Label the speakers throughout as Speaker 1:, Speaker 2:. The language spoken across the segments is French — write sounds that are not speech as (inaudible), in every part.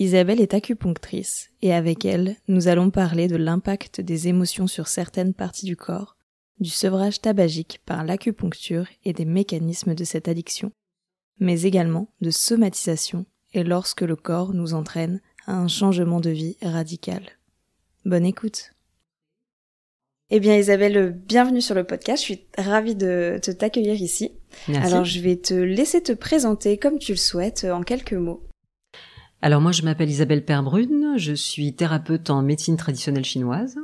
Speaker 1: Isabelle est acupunctrice et avec elle, nous allons parler de l'impact des émotions sur certaines parties du corps, du sevrage tabagique par l'acupuncture et des mécanismes de cette addiction, mais également de somatisation et lorsque le corps nous entraîne à un changement de vie radical. Bonne écoute. Eh bien Isabelle, bienvenue sur le podcast. Je suis ravie de, t'accueillir ici. Alors je vais te laisser te présenter comme tu le souhaites en quelques mots.
Speaker 2: Alors moi, je m'appelle Isabelle Perbrune, je suis thérapeute en médecine traditionnelle chinoise.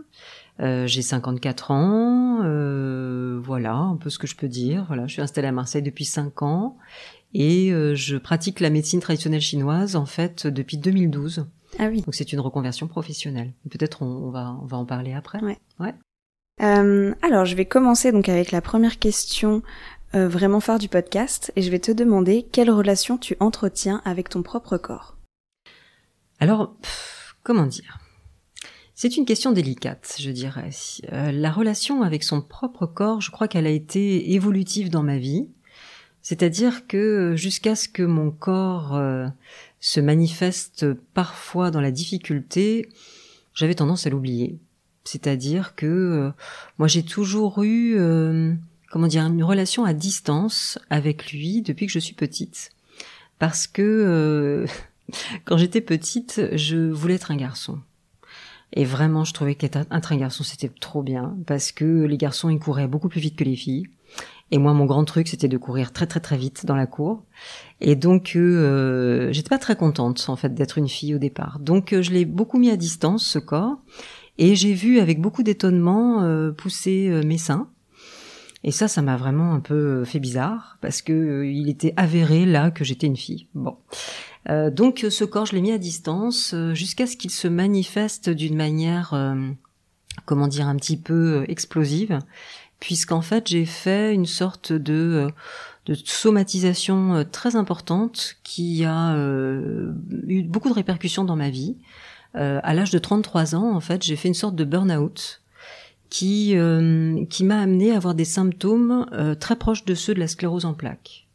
Speaker 2: Euh, j'ai 54 ans, euh, voilà un peu ce que je peux dire. Voilà, je suis installée à Marseille depuis 5 ans et euh, je pratique la médecine traditionnelle chinoise en fait depuis 2012.
Speaker 1: Ah oui.
Speaker 2: Donc c'est une reconversion professionnelle. Peut-être on, va on va en parler après.
Speaker 1: Ouais. ouais. Euh, alors je vais commencer donc avec la première question euh, vraiment phare du podcast et je vais te demander quelle relation tu entretiens avec ton propre corps.
Speaker 2: Alors, comment dire? C'est une question délicate, je dirais. Euh, la relation avec son propre corps, je crois qu'elle a été évolutive dans ma vie. C'est-à-dire que jusqu'à ce que mon corps euh, se manifeste parfois dans la difficulté, j'avais tendance à l'oublier. C'est-à-dire que euh, moi j'ai toujours eu, comment dire, une relation à distance avec lui depuis que je suis petite, parce que quand j'étais petite, je voulais être un garçon. Et vraiment, je trouvais qu'être un garçon, c'était trop bien, parce que les garçons, ils couraient beaucoup plus vite que les filles. Et moi, mon grand truc, c'était de courir très très très vite dans la cour. Et donc, euh, j'étais pas très contente, en fait, d'être une fille au départ. Donc, euh, je l'ai beaucoup mis à distance, ce corps. Et j'ai vu avec beaucoup d'étonnement euh, pousser euh, mes seins. Et ça, ça m'a vraiment un peu fait bizarre, parce que il était avéré là que j'étais une fille. Bon. Euh, donc ce corps, je l'ai mis à distance euh, jusqu'à ce qu'il se manifeste d'une manière, euh, comment dire, un petit peu explosive, puisqu'en fait j'ai fait une sorte de somatisation très importante qui a eu beaucoup de répercussions dans ma vie. à l'âge de 33 ans, en fait, j'ai fait une sorte de burn-out qui qui m'a amené à avoir des symptômes très proches de ceux de la sclérose en plaques.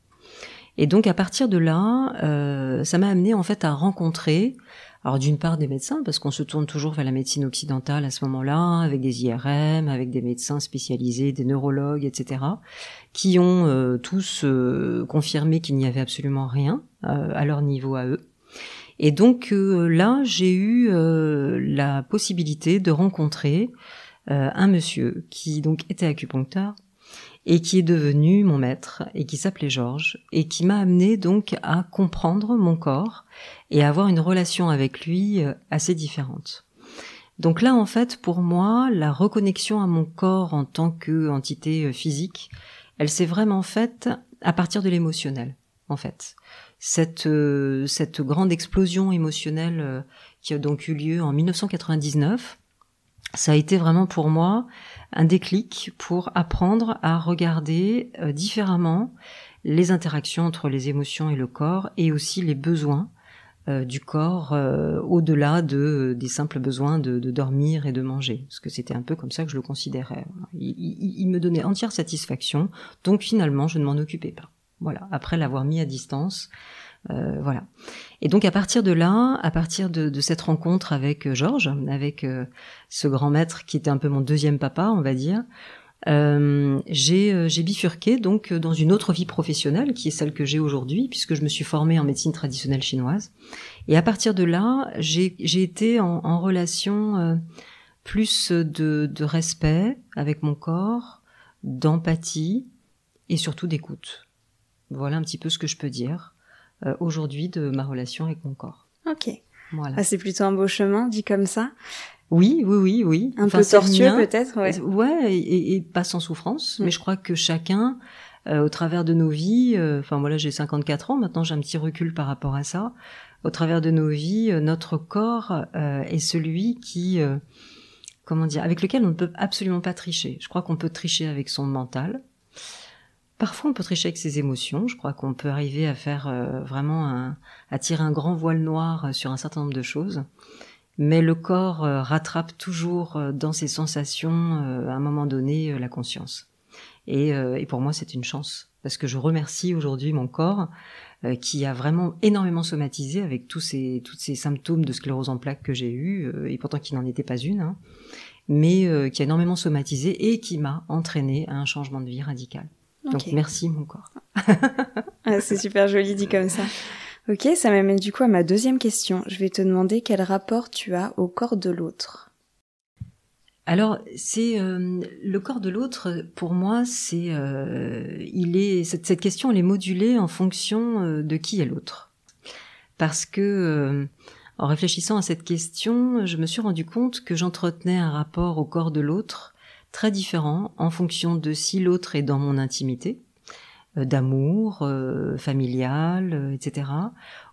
Speaker 2: Et donc à partir de là, euh, ça m'a amené en fait à rencontrer, alors d'une part des médecins, parce qu'on se tourne toujours vers la médecine occidentale à ce moment-là, avec des IRM, avec des médecins spécialisés, des neurologues, etc., qui ont euh, tous euh, confirmé qu'il n'y avait absolument rien à leur niveau à eux. Et donc là, j'ai eu la possibilité de rencontrer un monsieur qui donc était acupuncteur, et qui est devenu mon maître et qui s'appelait Georges et qui m'a amené donc à comprendre mon corps et à avoir une relation avec lui euh, assez différente. Donc là, en fait, pour moi, la reconnexion à mon corps en tant qu'entité euh, physique, elle s'est vraiment faite à partir de l'émotionnel, en fait. Cette, euh, cette grande explosion émotionnelle qui a donc eu lieu en 1999, ça a été vraiment pour moi un déclic pour apprendre à regarder euh, différemment les interactions entre les émotions et le corps et aussi les besoins euh, du corps euh, au-delà de des simples besoins de, dormir et de manger. Parce que c'était un peu comme ça que je le considérais. Il, me donnait entière satisfaction donc finalement je ne m'en occupais pas. Voilà. Après l'avoir mis à distance voilà et donc à partir de là, à partir de, cette rencontre avec euh, Georges, avec euh, ce grand maître qui était un peu mon deuxième papa, on va dire, euh, j'ai bifurqué donc dans une autre vie professionnelle qui est celle que j'ai aujourd'hui puisque je me suis formée en médecine traditionnelle chinoise. Et à partir de là, j'ai été en, en relation plus de, de respect avec mon corps, d'empathie et surtout d'écoute. Voilà un petit peu ce que je peux dire. Euh, aujourd'hui de ma relation avec mon corps.
Speaker 1: Ok. Voilà. Ah, c'est plutôt un beau chemin, dit comme ça.
Speaker 2: Oui, oui, oui, oui.
Speaker 1: Un peu tortueux peut-être, ouais.
Speaker 2: Ouais, et, pas sans souffrance. Mm. Mais je crois que chacun, euh, au travers de nos vies, euh, enfin voilà, j'ai 54 ans maintenant, j'ai un petit recul par rapport à ça. au travers de nos vies, notre corps est celui qui, comment dire, avec lequel on ne peut absolument pas tricher. Je crois qu'on peut tricher avec son mental. Parfois, on peut tricher avec ses émotions. Je crois qu'on peut arriver à faire vraiment un, à tirer un grand voile noir sur un certain nombre de choses mais le corps euh, rattrape toujours euh, dans ses sensations euh, à un moment donné la conscience. Et, pour moi, c'est une chance parce que je remercie aujourd'hui mon corps qui a vraiment énormément somatisé avec tous ces tous ces symptômes de sclérose en plaques que j'ai eu et pourtant qui n'en était pas une, hein, mais qui a énormément somatisé et qui m'a entraîné à un changement de vie radical. Donc merci mon corps. (laughs)
Speaker 1: Ah, c'est super joli dit comme ça. Ok, ça m'amène du coup à ma deuxième question. Je vais te demander quel rapport tu as au corps de l'autre.
Speaker 2: Alors, c'est euh, le corps de l'autre. Pour moi, c'est euh, il est cette, cette, question elle est modulée en fonction euh, de qui est l'autre. Parce que en réfléchissant à cette question, je me suis rendu compte que j'entretenais un rapport au corps de l'autre très différent en fonction de si l'autre est dans mon intimité, euh, d'amour euh, familial, euh, etc.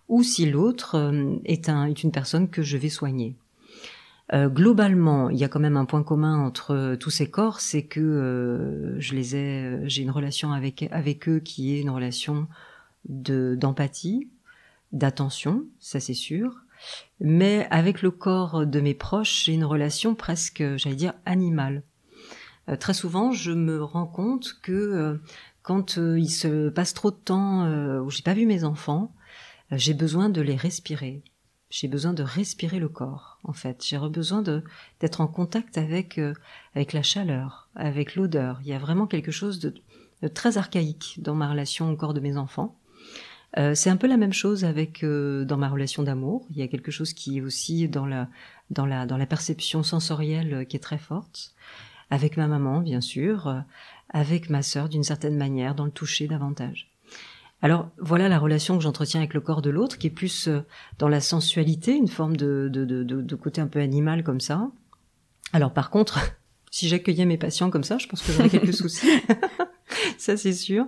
Speaker 2: Ou si l'autre est, un, est une personne que je vais soigner. globalement, il y a quand même un point commun entre tous ces corps, c'est que je les ai, j'ai une relation avec avec eux qui est une relation de d'empathie, d'attention, ça c'est sûr. Mais avec le corps de mes proches, j'ai une relation presque, j'allais dire, animale. Très souvent, je me rends compte que quand euh, il se passe trop de temps euh, où j'ai pas vu mes enfants, euh, j'ai besoin de les respirer. J'ai besoin de respirer le corps, en fait. J'ai besoin d'être en contact avec avec la chaleur, avec l'odeur. Il y a vraiment quelque chose de, très archaïque dans ma relation au corps de mes enfants. c'est un peu la même chose avec dans ma relation d'amour. Il y a quelque chose qui est aussi dans la dans la dans la perception sensorielle qui est très forte. Avec ma maman, bien sûr, avec ma sœur d'une certaine manière, dans le toucher davantage. Alors voilà la relation que j'entretiens avec le corps de l'autre, qui est plus euh, dans la sensualité, une forme de, de, de, de, côté un peu animal comme ça. Alors par contre, (laughs) si j'accueillais mes patients comme ça, je pense que j'aurais quelques (laughs) soucis. (laughs) ça c'est sûr.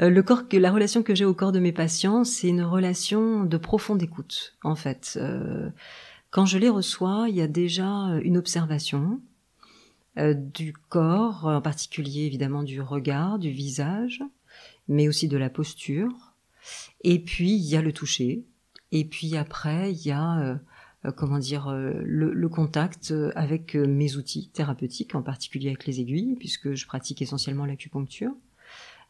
Speaker 2: Euh, le corps, la relation que j'ai au corps de mes patients, c'est une relation de profonde écoute. En fait, euh, quand je les reçois, il y a déjà une observation, euh, du corps, en particulier évidemment du regard, du visage, mais aussi de la posture. Et puis il y a le toucher. Et puis après il y a euh, euh, comment dire le, contact avec mes outils thérapeutiques, en particulier avec les aiguilles, puisque je pratique essentiellement l'acupuncture.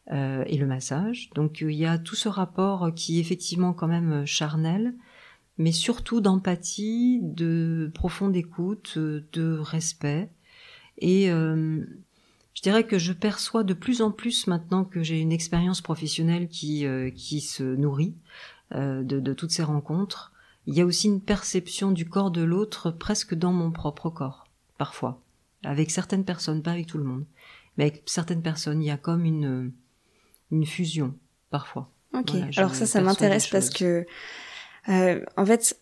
Speaker 2: et le massage. Donc il y a tout ce rapport qui est effectivement quand même charnel, mais surtout d'empathie, de profonde écoute, de respect, et euh, je dirais que je perçois de plus en plus maintenant que j'ai une expérience professionnelle qui, euh, qui se nourrit euh, de, de, toutes ces rencontres. Il y a aussi une perception du corps de l'autre presque dans mon propre corps, parfois. Avec certaines personnes, pas avec tout le monde. Mais avec certaines personnes, il y a comme une, une fusion, parfois.
Speaker 1: Ok, alors ça, ça m'intéresse parce que, euh, en fait,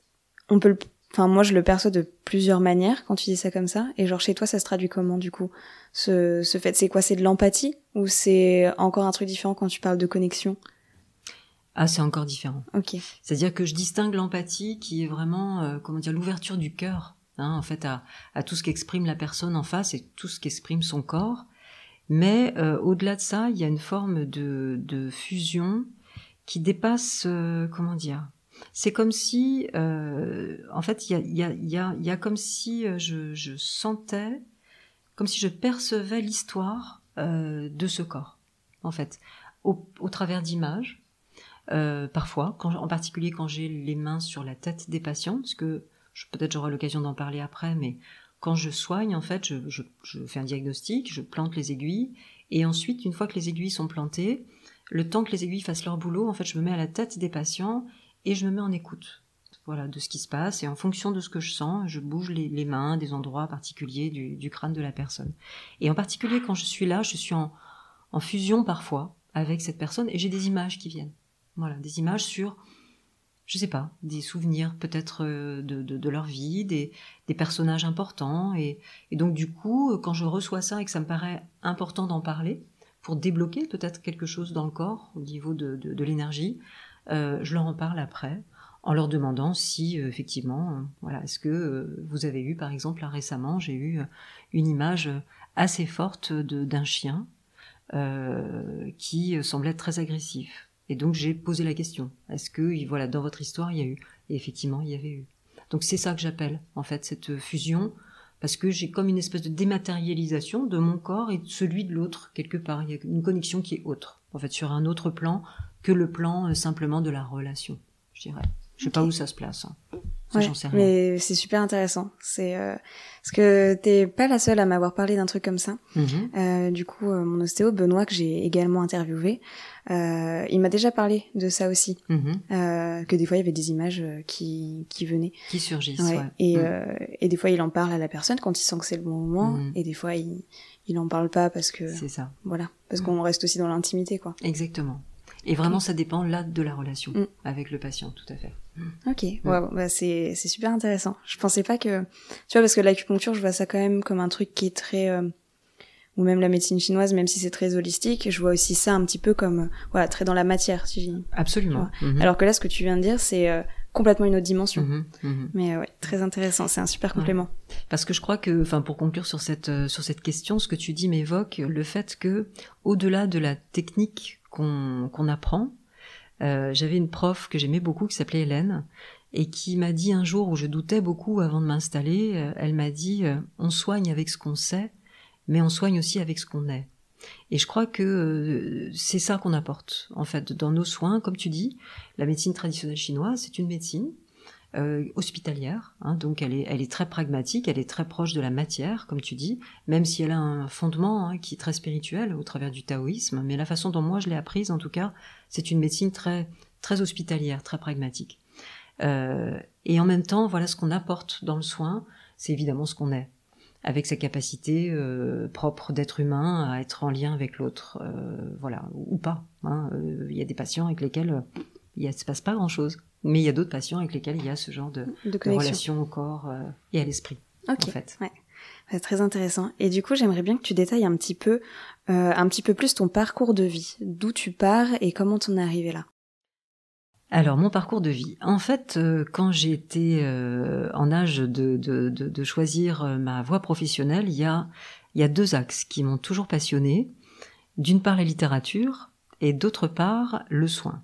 Speaker 1: on peut le Enfin, moi, je le perçois de plusieurs manières quand tu dis ça comme ça. Et genre, chez toi, ça se traduit comment, du coup? Ce, ce fait, c'est quoi? C'est de l'empathie? Ou c'est encore un truc différent quand tu parles de connexion?
Speaker 2: Ah, c'est encore différent.
Speaker 1: Ok.
Speaker 2: C'est-à-dire que je distingue l'empathie qui est vraiment, euh, comment dire, l'ouverture du cœur, hein, en fait, à, à tout ce qu'exprime la personne en face et tout ce qu'exprime son corps. Mais euh, au-delà de ça, il y a une forme de, de fusion qui dépasse, euh, comment dire c'est comme si, euh, en fait, il y a, comme si euh, je, sentais, comme si je percevais l'histoire euh, de ce corps, en fait, au, travers d'images, parfois, en particulier quand j'ai les mains sur la tête des patients, parce que peut-être j'aurai l'occasion d'en parler après, mais quand je soigne, en fait, je, fais un diagnostic, je plante les aiguilles, et ensuite, une fois que les aiguilles sont plantées, le temps que les aiguilles fassent leur boulot, en fait, je me mets à la tête des patients et je me mets en écoute. Voilà de ce qui se passe et en fonction de ce que je sens je bouge les, mains des endroits particuliers du, crâne de la personne. Et en particulier quand je suis là je suis en, fusion parfois avec cette personne et j'ai des images qui viennent. Voilà des images sur je sais pas des souvenirs peut-être euh, de, leur vie des, personnages importants et, donc du coup quand je reçois ça et que ça me paraît important d'en parler pour débloquer peut-être quelque chose dans le corps au niveau de, l'énergie je leur en parle après, en leur demandant si effectivement, voilà, est-ce que vous avez eu, par exemple, là récemment, j'ai eu une image assez forte d'un chien qui semblait être très agressif. Et donc j'ai posé la question est-ce que, voilà, dans votre histoire, il y a eu Et effectivement, il y avait eu. Donc c'est ça que j'appelle en fait cette fusion parce que j'ai comme une espèce de dématérialisation de mon corps et de celui de l'autre quelque part. Il y a une connexion qui est autre, en fait, sur un autre plan que le plan euh, simplement de la relation, je dirais. Je sais pas où ça se place. Hein.
Speaker 1: Ouais, mais c'est super intéressant. C'est euh, parce que t'es pas la seule à m'avoir parlé d'un truc comme ça. Mhm. euh, du coup, euh, mon ostéo Benoît que j'ai également interviewé, il m'a déjà parlé de ça aussi, mhm. que des fois il y avait des images qui qui venaient,
Speaker 2: qui surgissent. Ouais.
Speaker 1: Et mhm. et des fois il en parle à la personne quand il sent que c'est le bon moment, et des fois il il en parle pas parce que
Speaker 2: c'est ça.
Speaker 1: Voilà, parce qu'on reste aussi dans l'intimité quoi.
Speaker 2: Exactement. Et vraiment, ça dépend là de la relation mm. avec le patient, tout à fait.
Speaker 1: Mm. Ok, wow, bah c'est c'est super intéressant. Je pensais pas que, tu vois, parce que l'acupuncture, je vois ça quand même comme un truc qui est très, euh, ou même la médecine chinoise, même si c'est très holistique, je vois aussi ça un petit peu comme, euh, voilà, très dans la matière, si j'ai.
Speaker 2: Absolument.
Speaker 1: Mm-hmm. Alors que là, ce que tu viens de dire, c'est euh, complètement une autre dimension. Mm-hmm. Mm-hmm. Mais ouais, très intéressant. C'est un super complément.
Speaker 2: Parce que je crois que, enfin, pour conclure sur cette sur cette question, ce que tu dis m'évoque le fait que, au-delà de la technique qu'on apprend. Euh, j'avais une prof que j'aimais beaucoup qui s'appelait Hélène et qui m'a dit un jour où je doutais beaucoup avant de m'installer, euh, elle m'a dit euh, on soigne avec ce qu'on sait, mais on soigne aussi avec ce qu'on est. Et je crois que c'est ça qu'on apporte en fait dans nos soins, comme tu dis, la médecine traditionnelle chinoise, c'est une médecine euh, hospitalière, hein, donc elle est, très pragmatique, elle est très proche de la matière, comme tu dis, même si elle a un fondement hein, qui est très spirituel au travers du taoïsme, mais la façon dont moi je l'ai apprise, en tout cas, c'est une médecine très, très hospitalière, très pragmatique. Euh, et en même temps, voilà ce qu'on apporte dans le soin, c'est évidemment ce qu'on est, avec sa capacité euh, propre d'être humain à être en lien avec l'autre, voilà, ou pas. Hein. Il y a des patients avec lesquels il ne se passe pas grand-chose. Mais il y a d'autres patients avec lesquels il y a ce genre de, relation au corps euh, et à l'esprit.
Speaker 1: Ok. En fait. Ouais. C'est très intéressant. Et du coup, j'aimerais bien que tu détailles un petit peu, euh, un petit peu plus ton parcours de vie, d'où tu pars et comment t'en es arrivé là?
Speaker 2: Alors mon parcours de vie. En fait, euh, quand j'ai été en âge de, de, de, de, choisir ma voie professionnelle, il y a, il y a deux axes qui m'ont toujours passionné. D'une part la littérature et d'autre part le soin.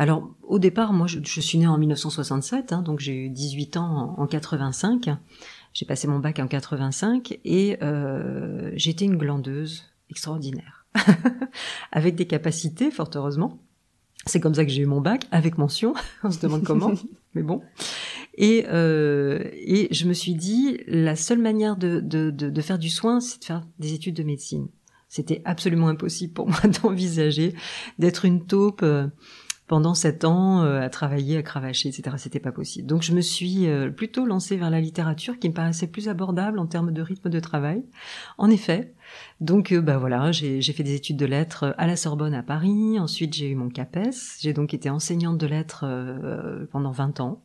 Speaker 2: Alors, au départ, moi, je, suis née en 1967, hein, donc j'ai eu 18 ans en, 85. J'ai passé mon bac en 85 et euh, j'étais une glandeuse extraordinaire, (laughs) avec des capacités, fort heureusement. C'est comme ça que j'ai eu mon bac, avec mention. (laughs) On se demande comment, (laughs) mais bon. Et, euh, et je me suis dit, la seule manière de, de, de, de faire du soin, c'est de faire des études de médecine. C'était absolument impossible pour moi d'envisager d'être une taupe. Euh, pendant sept ans euh, à travailler, à cravacher, etc. C'était pas possible. Donc je me suis euh, plutôt lancée vers la littérature qui me paraissait plus abordable en termes de rythme de travail. En effet. Donc euh, bah voilà, j'ai fait des études de lettres à la Sorbonne à Paris. Ensuite j'ai eu mon CAPES. J'ai donc été enseignante de lettres pendant 20 ans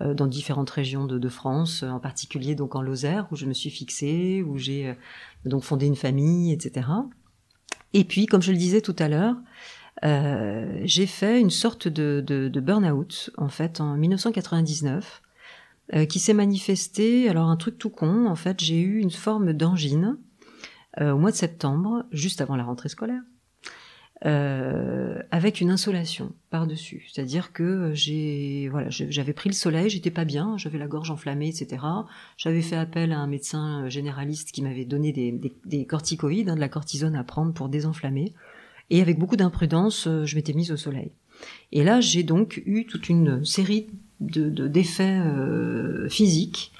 Speaker 2: dans différentes régions de, de, France, en particulier donc en Lozère où je me suis fixée, où j'ai donc fondé une famille, etc. Et puis, comme je le disais tout à l'heure, euh, j'ai fait une sorte de, burn-out, en fait, en 1999, euh, qui s'est manifesté, alors un truc tout con, en fait, j'ai eu une forme d'angine euh, au mois de septembre, juste avant la rentrée scolaire. Avec une insolation par-dessus. C'est-à-dire que j'ai, voilà, j'avais pris le soleil, j'étais pas bien, j'avais la gorge enflammée, etc. J'avais fait appel à un médecin généraliste qui m'avait donné des corticoïdes, hein, de la cortisone à prendre pour désenflammer. Et avec beaucoup d'imprudence, euh, je m'étais mise au soleil. Et là, j'ai donc eu toute une série de, d'effets euh, physiques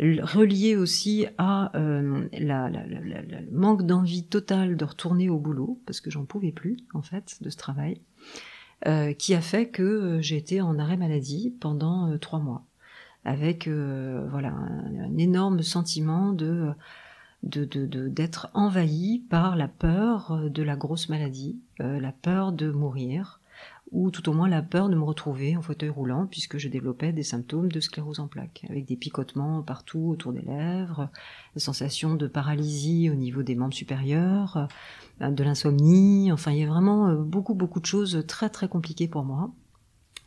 Speaker 2: reliés aussi à euh, la, la, la, le manque d'envie totale de retourner au boulot parce que j'en pouvais plus en fait de ce travail, euh, qui a fait que j'ai été en arrêt maladie pendant trois mois avec voilà un, énorme sentiment de de d'être envahi par la peur euh, de la grosse maladie, euh, la peur de mourir, ou tout au moins la peur de me retrouver en fauteuil roulant puisque je développais des symptômes de sclérose en plaques, avec des picotements partout autour des lèvres, des sensations de paralysie au niveau des membres supérieurs, euh, de l'insomnie, enfin il y a vraiment beaucoup beaucoup de choses très très compliquées pour moi.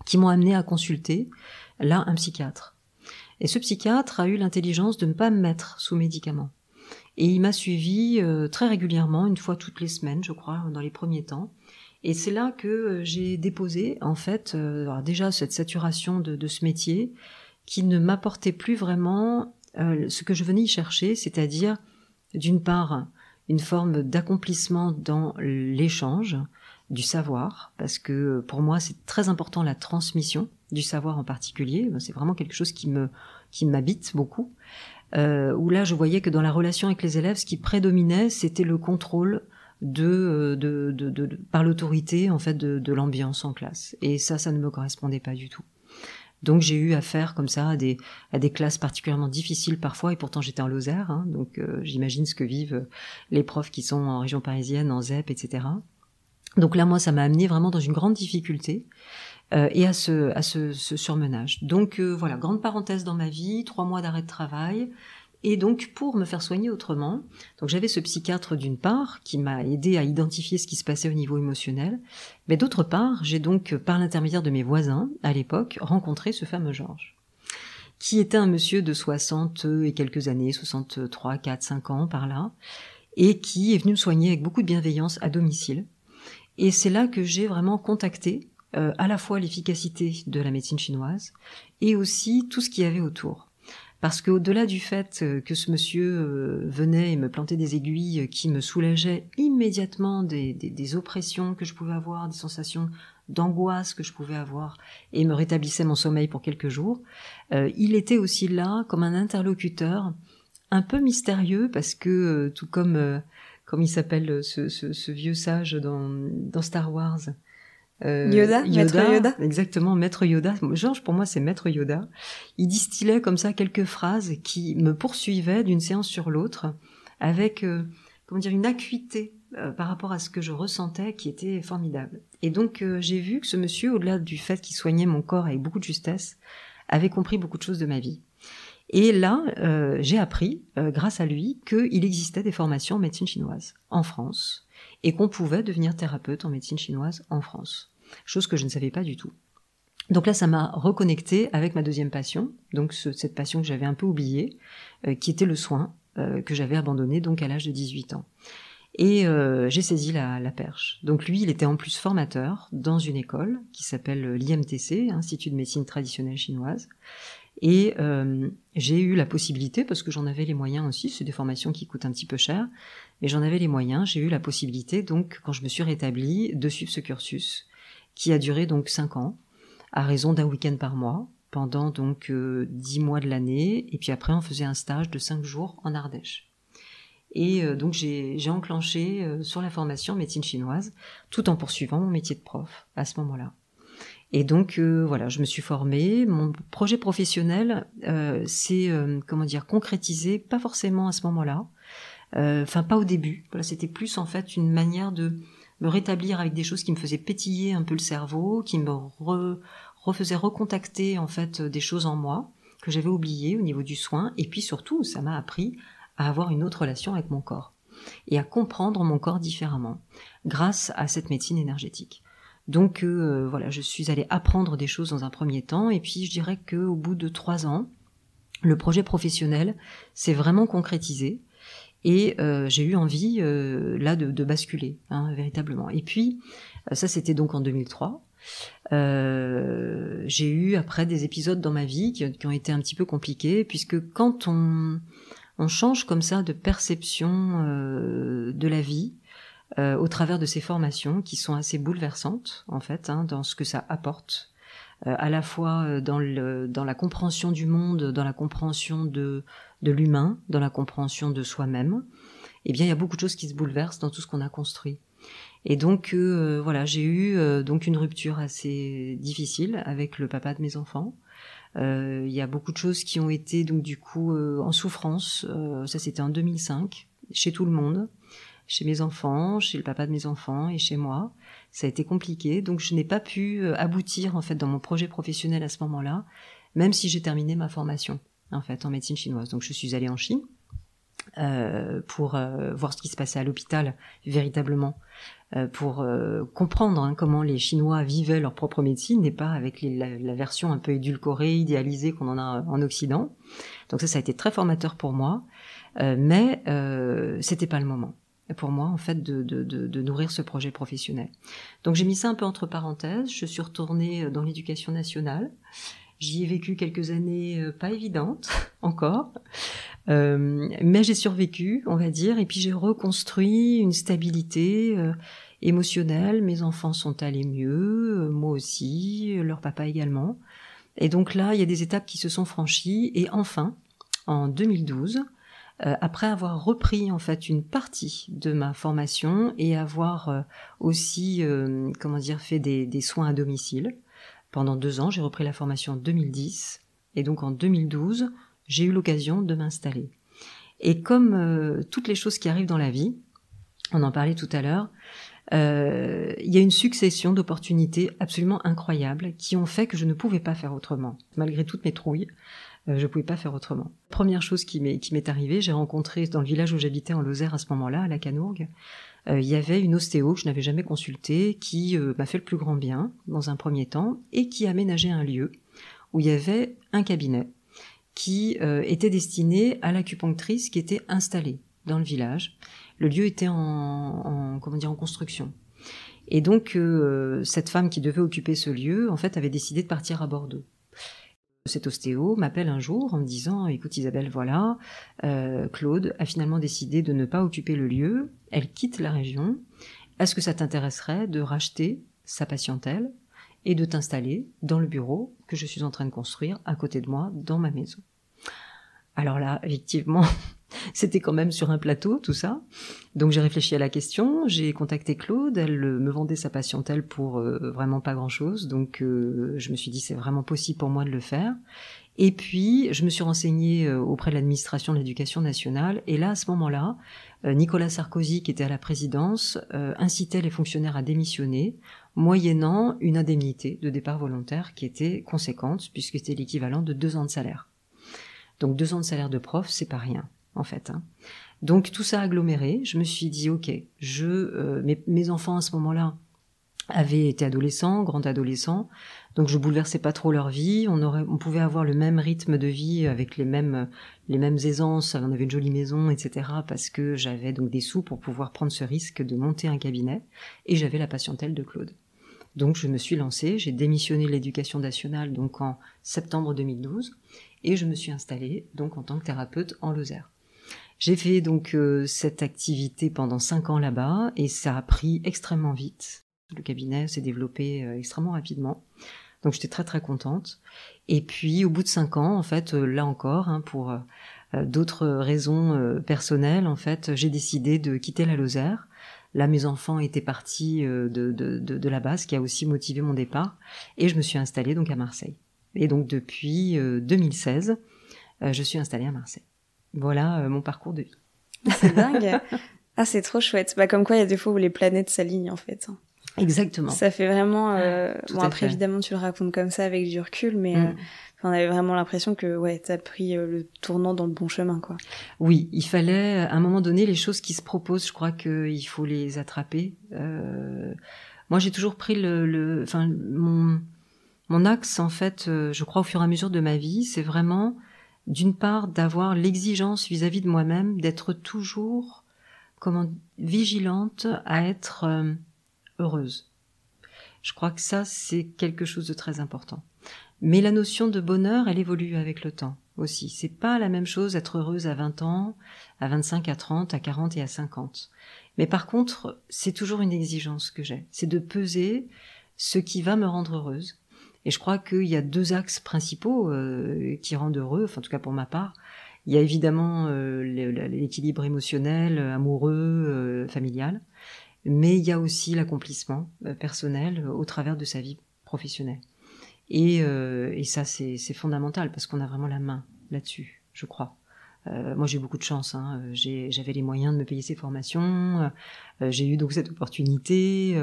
Speaker 2: qui m'ont amené à consulter là un psychiatre. Et ce psychiatre a eu l'intelligence de ne pas me mettre sous médicaments. Et il m'a suivi euh, très régulièrement, une fois toutes les semaines, je crois, dans les premiers temps. Et c'est là que euh, j'ai déposé, en fait, euh, déjà cette saturation de, ce métier qui ne m'apportait plus vraiment ce que je venais y chercher, c'est-à-dire, d'une part, une forme d'accomplissement dans l'échange du savoir, parce que pour moi, c'est très important la transmission du savoir en particulier. C'est vraiment quelque chose qui me qui m'habite beaucoup. Euh, où là, je voyais que dans la relation avec les élèves, ce qui prédominait, c'était le contrôle de, euh, de, de, de par l'autorité en fait de, l'ambiance en classe. Et ça, ça ne me correspondait pas du tout. Donc j'ai eu affaire comme ça à des, à des classes particulièrement difficiles parfois, et pourtant j'étais en Lozère, hein, donc euh, j'imagine ce que vivent les profs qui sont en région parisienne, en ZEP, etc. Donc là, moi, ça m'a amené vraiment dans une grande difficulté. Euh, et à ce, à ce, ce surmenage. Donc euh, voilà, grande parenthèse dans ma vie, trois mois d'arrêt de travail. Et donc pour me faire soigner autrement, donc j'avais ce psychiatre d'une part qui m'a aidé à identifier ce qui se passait au niveau émotionnel, mais d'autre part, j'ai donc par l'intermédiaire de mes voisins à l'époque rencontré ce fameux Georges qui était un monsieur de 60 et quelques années, 63, 4, 5 ans par là, et qui est venu me soigner avec beaucoup de bienveillance à domicile. Et c'est là que j'ai vraiment contacté euh, à la fois l'efficacité de la médecine chinoise et aussi tout ce qu'il y avait autour. Parce qu'au-delà du fait euh, que ce monsieur euh, venait et me plantait des aiguilles qui me soulageaient immédiatement des, des, des oppressions que je pouvais avoir, des sensations d'angoisse que je pouvais avoir et me rétablissait mon sommeil pour quelques jours, il était aussi là comme un interlocuteur un peu mystérieux parce que tout comme comme il s'appelle ce, ce, ce, vieux sage dans, dans Star Wars,
Speaker 1: euh, Yoda, Maître Yoda.
Speaker 2: Exactement, Maître Yoda. Georges, pour moi, c'est Maître Yoda. Il distillait comme ça quelques phrases qui me poursuivaient d'une séance sur l'autre avec, euh, comment dire, une acuité euh, par rapport à ce que je ressentais qui était formidable. Et donc, j'ai vu que ce monsieur, au-delà du fait qu'il soignait mon corps avec beaucoup de justesse, avait compris beaucoup de choses de ma vie. Et là, j'ai appris, grâce à lui, qu'il existait des formations en médecine chinoise en France et qu'on pouvait devenir thérapeute en médecine chinoise en France chose que je ne savais pas du tout. Donc là, ça m'a reconnecté avec ma deuxième passion, donc cette passion que j'avais un peu oubliée, euh, qui était le soin, euh, que j'avais abandonné donc à l'âge de 18 ans. Et euh, j'ai saisi la, perche. Donc lui, il était en plus formateur dans une école qui s'appelle l'IMTC, Institut de médecine traditionnelle chinoise. Et j'ai eu la possibilité, parce que j'en avais les moyens aussi, c'est des formations qui coûtent un petit peu cher, mais j'en avais les moyens, j'ai eu la possibilité, donc quand je me suis rétablie, de suivre ce cursus qui a duré donc cinq ans, à raison d'un week-end par mois, pendant donc euh, dix mois de l'année, et puis après on faisait un stage de cinq jours en Ardèche. Et euh, donc j'ai enclenché euh, sur la formation médecine chinoise, tout en poursuivant mon métier de prof à ce moment-là. Et donc voilà, je me suis formée. Mon projet professionnel s'est comment dire concrétisé, pas forcément à ce moment-là, enfin pas au début. Voilà, c'était plus en fait une manière de me rétablir avec des choses qui me faisaient pétiller un peu le cerveau, qui me refaisaient recontacter en fait des choses en moi que j'avais oubliées au niveau du soin. Et puis surtout, ça m'a appris à avoir une autre relation avec mon corps et à comprendre mon corps différemment grâce à cette médecine énergétique. Donc euh, voilà, je suis allée apprendre des choses dans un premier temps et puis je dirais que au bout de trois ans, le projet professionnel s'est vraiment concrétisé et euh, j'ai eu envie euh, là de, basculer, hein, véritablement. Et puis, euh, ça c'était donc en 2003. j'ai eu après des épisodes dans ma vie qui, qui, ont été un petit peu compliqués, puisque quand on, on change comme ça de perception de la vie, au travers de ces formations qui sont assez bouleversantes en fait hein, dans ce que ça apporte à la fois dans, le, dans la compréhension du monde, dans la compréhension de, de l'humain, dans la compréhension de soi-même, eh bien il y a beaucoup de choses qui se bouleversent dans tout ce qu'on a construit. Et donc euh, voilà, j'ai eu euh, donc une rupture assez difficile avec le papa de mes enfants. Euh, il y a beaucoup de choses qui ont été donc du coup en souffrance. ça c'était en 2005 chez tout le monde, chez mes enfants, chez le papa de mes enfants et chez moi. Ça a été compliqué, donc je n'ai pas pu aboutir en fait dans mon projet professionnel à ce moment-là, même si j'ai terminé ma formation en fait en médecine chinoise. Donc je suis allée en Chine euh, pour euh, voir ce qui se passait à l'hôpital véritablement pour comprendre hein, comment les Chinois vivaient leur propre médecine et pas avec la, version un peu édulcorée, idéalisée qu'on en a en Occident. Donc ça, ça a été très formateur pour moi, mais c'était pas le moment pour moi en fait de, nourrir ce projet professionnel. Donc j'ai mis ça un peu entre parenthèses. Je suis retournée dans l'éducation nationale. J'y ai vécu quelques années pas évidentes (laughs) encore. Euh, mais j'ai survécu, on va dire, et puis j'ai reconstruit une stabilité euh, émotionnelle. Mes enfants sont allés mieux, euh, moi aussi, leur papa également. Et donc là, il y a des étapes qui se sont franchies. Et enfin, en 2012, après avoir repris en fait une partie de ma formation et avoir aussi, comment dire, fait des, soins à domicile pendant deux ans, j'ai repris la formation en 2010. Et donc en 2012, j'ai eu l'occasion de m'installer. Et comme euh, toutes les choses qui arrivent dans la vie, on en parlait tout à l'heure, euh, il y a une succession d'opportunités absolument incroyables qui ont fait que je ne pouvais pas faire autrement. Malgré toutes mes trouilles, euh, je ne pouvais pas faire autrement. Première chose qui m'est, arrivée, j'ai rencontré dans le village où j'habitais en Lozère à ce moment-là, à la Canourgue, il y avait une ostéo que je n'avais jamais consultée qui m'a fait le plus grand bien dans un premier temps et qui aménageait un lieu où il y avait un cabinet qui euh, était destiné à l'acupunctrice qui était installée dans le village. Le lieu était en, comment dire en construction. Et donc euh, cette femme qui devait occuper ce lieu, en fait, avait décidé de partir à Bordeaux. Cet ostéo m'appelle un jour en me disant "Écoute Isabelle, voilà, euh, Claude a finalement décidé de ne pas occuper le lieu. Elle quitte la région. Est-ce que ça t'intéresserait de racheter sa patientèle et de t'installer dans le bureau que je suis en train de construire à côté de moi dans ma maison? Alors là, effectivement, c'était quand même sur un plateau, tout ça. Donc j'ai réfléchi à la question, j'ai contacté Claude, elle me vendait sa patientèle pour euh, vraiment pas grand-chose, donc euh, je me suis dit c'est vraiment possible pour moi de le faire. Et puis je me suis renseignée euh, auprès de l'administration de l'éducation nationale, et là à ce moment-là, Nicolas Sarkozy, qui était à la présidence, incitait les fonctionnaires à démissionner moyennant une indemnité de départ volontaire qui était conséquente, puisque c'était l'équivalent de deux ans de salaire. Donc deux ans de salaire de prof, c'est pas rien, en fait. Hein. Donc tout ça aggloméré, je me suis dit, ok, je, euh, mes, mes, enfants à ce moment-là avaient été adolescents, grands adolescents, donc je bouleversais pas trop leur vie. On aurait, on pouvait avoir le même rythme de vie avec les mêmes, les mêmes aisances. On avait une jolie maison, etc. Parce que j'avais donc des sous pour pouvoir prendre ce risque de monter un cabinet et j'avais la patientèle de Claude. Donc je me suis lancée, j'ai démissionné l'éducation nationale donc en septembre 2012 et je me suis installée donc en tant que thérapeute en Lozère. J'ai fait donc euh, cette activité pendant cinq ans là-bas et ça a pris extrêmement vite. Le cabinet s'est développé euh, extrêmement rapidement. Donc j'étais très très contente. Et puis au bout de cinq ans, en fait, euh, là encore, hein, pour d'autres raisons personnelles, en fait, j'ai décidé de quitter la Lozère Là, mes enfants étaient partis euh, de, de, de, la base, qui a aussi motivé mon départ, et je me suis installée donc à Marseille. Et donc depuis 2016, euh, euh, je suis installée à Marseille. Voilà mon parcours de vie. (laughs)
Speaker 1: C'est dingue. ah, c'est trop chouette. Bah, comme quoi, il y a des fois où les planètes s'alignent en fait. Hein.
Speaker 2: Exactement.
Speaker 1: Ça fait vraiment. bon, après, évidemment, tu le racontes comme ça avec du recul, mais mm on avait vraiment l'impression que ouais, t'as pris euh, le tournant dans le bon chemin, quoi.
Speaker 2: Oui, il fallait à un moment donné les choses qui se proposent. Je crois qu'il faut les attraper. Euh, moi, j'ai toujours pris le, enfin mon mon axe en fait, euh, je crois au fur et à mesure de ma vie, c'est vraiment d'une part d'avoir l'exigence vis-à-vis de moi-même, d'être toujours comment vigilante à être heureuse. Je crois que ça c'est quelque chose de très important. Mais la notion de bonheur, elle évolue avec le temps aussi. C'est pas la même chose être heureuse à 20 ans, à 25, à 30, à 40 et à 50. Mais par contre, c'est toujours une exigence que j'ai. C'est de peser ce qui va me rendre heureuse. Et je crois qu'il y a deux axes principaux euh, qui rendent heureux, enfin en tout cas pour ma part. Il y a évidemment euh, l'équilibre émotionnel, amoureux, euh, familial, mais il y a aussi l'accomplissement personnel au travers de sa vie professionnelle. Et, euh, et ça, c'est fondamental parce qu'on a vraiment la main là-dessus, je crois. Euh, moi, j'ai beaucoup de chance. Hein. J'avais les moyens de me payer ces formations. Euh, j'ai eu donc cette opportunité.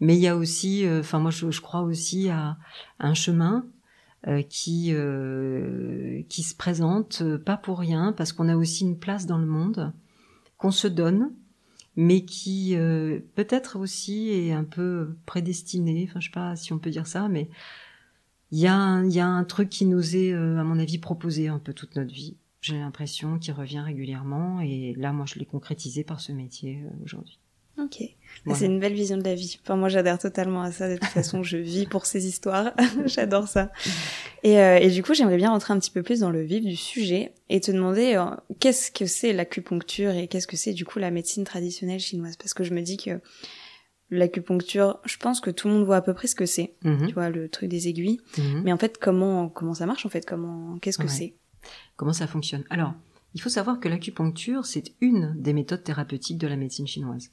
Speaker 2: mais il y a aussi, enfin moi, je, je, crois aussi à, un chemin qui qui se présente pas pour rien parce qu'on a aussi une place dans le monde qu'on se donne mais qui euh, peut-être aussi est un peu prédestiné. Enfin, je sais pas si on peut dire ça, mais il y a il y a un truc qui nous est, euh, à mon avis, proposé un peu toute notre vie. J'ai l'impression qu'il revient régulièrement, et là, moi, je l'ai concrétisé par ce métier euh, aujourd'hui.
Speaker 1: Ok. C'est une belle vision de la vie. Enfin, moi, j'adhère totalement à ça. De toute façon, je vis pour ces histoires. (laughs) J'adore ça. Et, euh, et, du coup, j'aimerais bien rentrer un petit peu plus dans le vif du sujet et te demander euh, qu'est-ce que c'est l'acupuncture et qu'est-ce que c'est du coup la médecine traditionnelle chinoise? Parce que je me dis que l'acupuncture, je pense que tout le monde voit à peu près ce que c'est. Mhm. Tu vois, le truc des aiguilles. Mhm. Mais en fait, comment comment ça marche en fait? Comment qu'est-ce que c'est?
Speaker 2: Comment ça fonctionne? Alors, il faut savoir que l'acupuncture, c'est une des méthodes thérapeutiques de la médecine chinoise.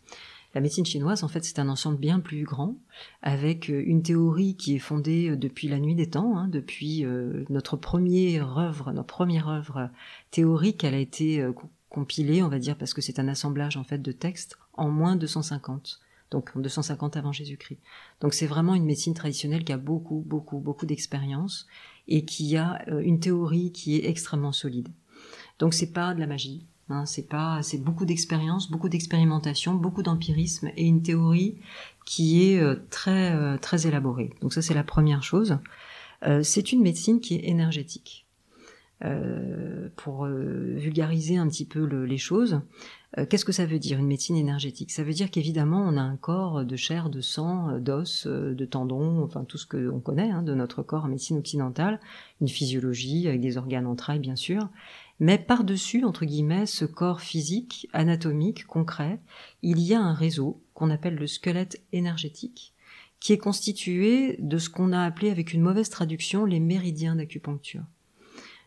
Speaker 2: La médecine chinoise, en fait, c'est un ensemble bien plus grand, avec euh, une théorie qui est fondée euh, depuis la nuit des temps, hein, depuis euh, notre première œuvre, notre première œuvre théorique, elle a été compilée, on va dire, parce que c'est un assemblage en fait de textes en moins de 250 donc en 250 avant Jésus-Christ. Donc c'est vraiment une médecine traditionnelle qui a beaucoup, beaucoup, beaucoup d'expérience et qui a une théorie qui est extrêmement solide. Donc c'est pas de la magie, Hein, c'est pas, c'est beaucoup d'expérience, beaucoup d'expérimentation, beaucoup d'empirisme et une théorie qui est euh, très euh, très élaborée. Donc ça c'est la première chose. Euh, c'est une médecine qui est énergétique. Pour vulgariser un petit peu les choses, qu'est-ce que ça veut dire une médecine énergétique? Ça veut dire qu'évidemment on a un corps de chair, de sang, d'os, de tendons, enfin tout ce que on connaît hein, de notre corps en médecine occidentale, une physiologie avec des organes entrailles bien sûr, mais par-dessus, entre guillemets, ce corps physique, anatomique, concret, il y a un réseau qu'on appelle le squelette énergétique, qui est constitué de ce qu'on a appelé avec une mauvaise traduction les méridiens d'acupuncture.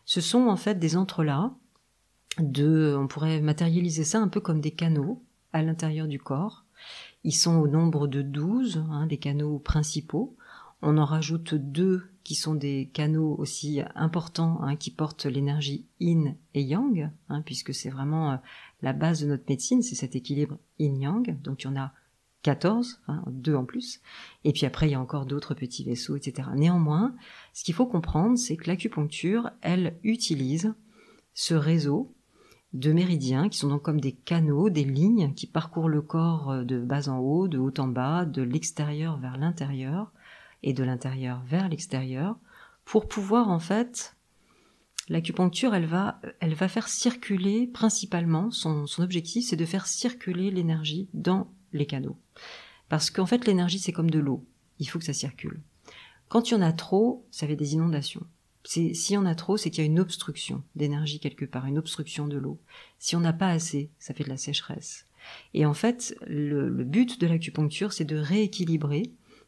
Speaker 2: Ce sont en fait des entrelacs on pourrait matérialiser ça un peu comme des canaux à l'intérieur du corps. Ils sont au nombre de 12, hein, des canaux principaux. On en rajoute deux qui sont des canaux aussi importants hein, qui portent l'énergie yin et yang, hein, puisque c'est vraiment euh, la base de notre médecine, c'est cet équilibre yin-yang. Donc il y en a 14, hein, deux en plus. Et puis après, il y a encore d'autres petits vaisseaux, etc. Néanmoins, ce qu'il faut comprendre, c'est que l'acupuncture, elle utilise ce réseau de méridiens qui sont donc comme des canaux, des lignes qui parcourent le corps euh, de bas en haut, de haut en bas, de l'extérieur vers l'intérieur, et de l'intérieur vers l'extérieur pour pouvoir en fait l'acupuncture elle va elle va faire circuler principalement son, son objectif c'est de faire circuler l'énergie dans les canaux parce qu'en fait l'énergie c'est comme de l'eau il faut que ça circule quand il y en a trop ça fait des inondations s'il y en a trop, c'est qu'il y a une obstruction d'énergie quelque part, une obstruction de l'eau. Si on n'a pas assez, ça fait de la sécheresse. Et en fait, le, le but de l'acupuncture, c'est de rééquilibrer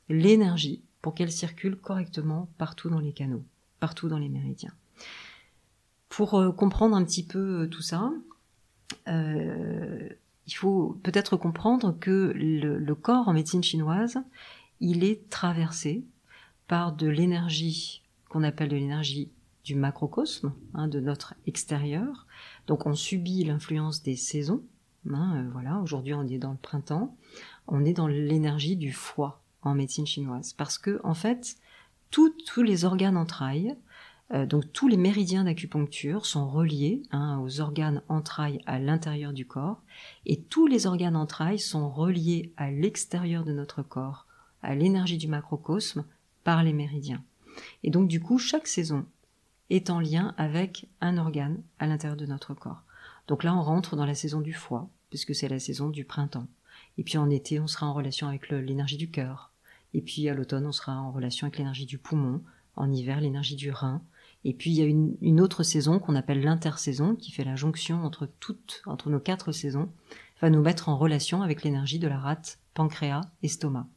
Speaker 2: l'énergie pour qu'elle circule correctement partout dans les canaux, partout dans les méridiens. Pour euh, comprendre un petit peu euh, tout ça, euh, il faut peut-être comprendre que le, corps en médecine chinoise, il est traversé par de l'énergie qu'on appelle de l'énergie du macrocosme, hein, de notre extérieur. Donc on subit l'influence des saisons. Hein, voilà, aujourd'hui on est dans le printemps, on est dans l'énergie du foie, en médecine chinoise. Parce que, en fait, tous les organes entrailles, euh, donc tous les méridiens d'acupuncture sont reliés hein, aux organes entrailles à l'intérieur du corps, et tous les organes entrailles sont reliés à l'extérieur de notre corps, à l'énergie du macrocosme, par les méridiens. Et donc du coup, chaque saison est en lien avec un organe à l'intérieur de notre corps. Donc là, on rentre dans la saison du foie, puisque c'est la saison du printemps. Et puis en été, on sera en relation avec l'énergie du cœur. Et puis à l'automne, on sera en relation avec l'énergie du poumon. En hiver, l'énergie du rein. Et puis il y a une, autre saison qu'on appelle l'intersaison, qui fait la jonction entre toutes, entre nos quatre saisons, va nous mettre en relation avec l'énergie de la rate, pancréas, estomac.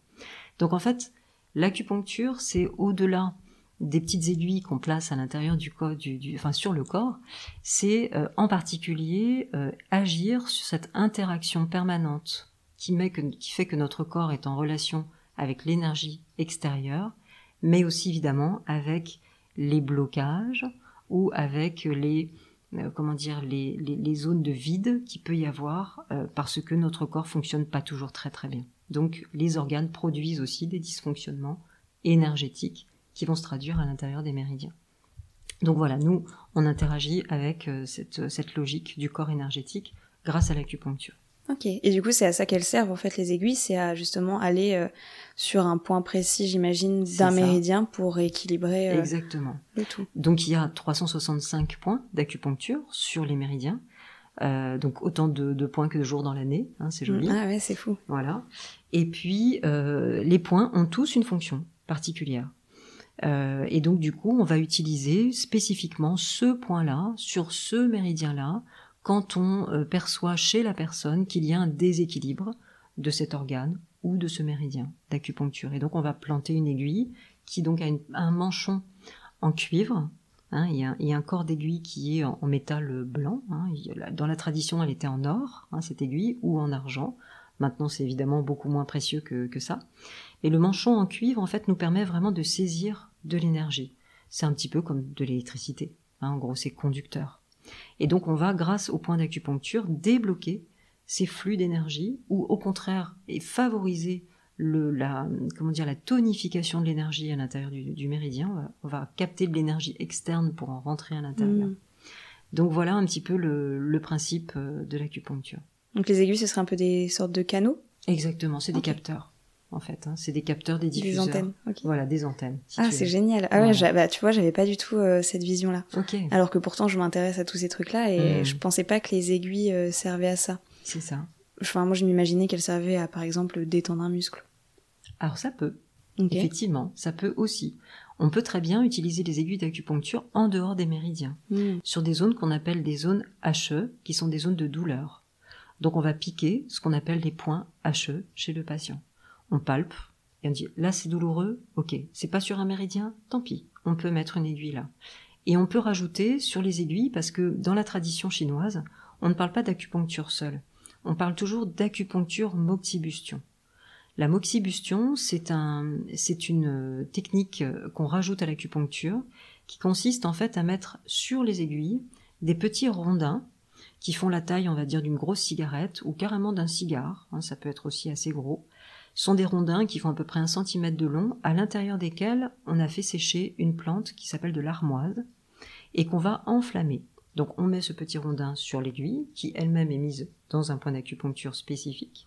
Speaker 2: Donc en fait, l'acupuncture, c'est au-delà des petites aiguilles qu'on place à l'intérieur du corps, enfin sur le corps, c'est euh, en particulier euh, agir sur cette interaction permanente qui, qui fait que notre corps est en relation avec l'énergie extérieure, mais aussi évidemment avec les blocages ou avec les euh, comment dire les, les, zones de vide qui peut y avoir euh, parce que notre corps fonctionne pas toujours très très bien. Donc les organes produisent aussi des dysfonctionnements énergétiques qui vont se traduire à l'intérieur des méridiens. Donc voilà, nous on interagit avec euh, cette, cette logique du corps énergétique grâce à l'acupuncture.
Speaker 1: Ok. Et du coup, c'est à ça qu'elles servent en fait les aiguilles, c'est à justement aller euh, sur un point précis, j'imagine, d'un méridien pour rééquilibrer
Speaker 2: euh, Exactement.
Speaker 1: le tout.
Speaker 2: Donc il y a 365 points d'acupuncture sur les méridiens. Euh, donc autant de, points que de jours dans l'année, hein, c'est joli.
Speaker 1: Ah ouais, c'est fou.
Speaker 2: Voilà. Et puis les points ont tous une fonction particulière. et donc du coup, on va utiliser spécifiquement ce point-là sur ce méridien-là quand on euh, perçoit chez la personne qu'il y a un déséquilibre de cet organe ou de ce méridien d'acupuncture. Et donc on va planter une aiguille qui donc a un manchon en cuivre. Hein, il, y a, un corps d'aiguille qui est en, métal blanc. Hein. dans la tradition, elle était en or, hein, cette aiguille, ou en argent. Maintenant, c'est évidemment beaucoup moins précieux que, que ça. Et le manchon en cuivre, en fait, nous permet vraiment de saisir de l'énergie. C'est un petit peu comme de l'électricité. en gros, c'est conducteur. Et donc on va, grâce au point d'acupuncture, débloquer ces flux d'énergie ou au contraire et favoriser le, la, comment dire, la tonification de l'énergie à l'intérieur du, méridien. On va, capter de l'énergie externe pour en rentrer à l'intérieur. Mm. Donc voilà un petit peu le, principe euh, de l'acupuncture.
Speaker 1: Donc les aiguilles, ce serait un peu des sortes de canaux?
Speaker 2: Exactement, c'est des capteurs en fait. Hein. C'est des capteurs, des diffuseurs. Des antennes. Voilà, des antennes.
Speaker 1: ah, c'est génial. Ah ouais, bah, tu vois, j'avais pas du tout euh, cette vision-là. Alors que pourtant, je m'intéresse à tous ces trucs-là et hmm. je pensais pas que les aiguilles euh, servaient à ça.
Speaker 2: C'est ça.
Speaker 1: Enfin, moi, je m'imaginais qu'elles servaient à, par exemple, détendre un muscle.
Speaker 2: Alors ça peut. Effectivement, ça peut aussi. On peut très bien utiliser les aiguilles d'acupuncture en dehors des méridiens, hmm. sur des zones qu'on appelle des zones HE, qui sont des zones de douleur. Donc on va piquer ce qu'on appelle les points HE chez le patient on palpe et on dit là c'est douloureux, ok, c'est pas sur un méridien, tant pis, on peut mettre une aiguille là. Et on peut rajouter sur les aiguilles parce que dans la tradition chinoise, on ne parle pas d'acupuncture seule, on parle toujours d'acupuncture moxibustion. La moxibustion, c'est un, c'est une technique qu'on rajoute à l'acupuncture qui consiste en fait à mettre sur les aiguilles des petits rondins qui font la taille, on va dire, d'une grosse cigarette ou carrément d'un cigare, hein, ça peut être aussi assez gros, sont des rondins qui font à peu près un centimètre de long, à l'intérieur desquels on a fait sécher une plante qui s'appelle de l'armoise et qu'on va enflammer. Donc on met ce petit rondin sur l'aiguille, qui elle-même est mise dans un point d'acupuncture spécifique,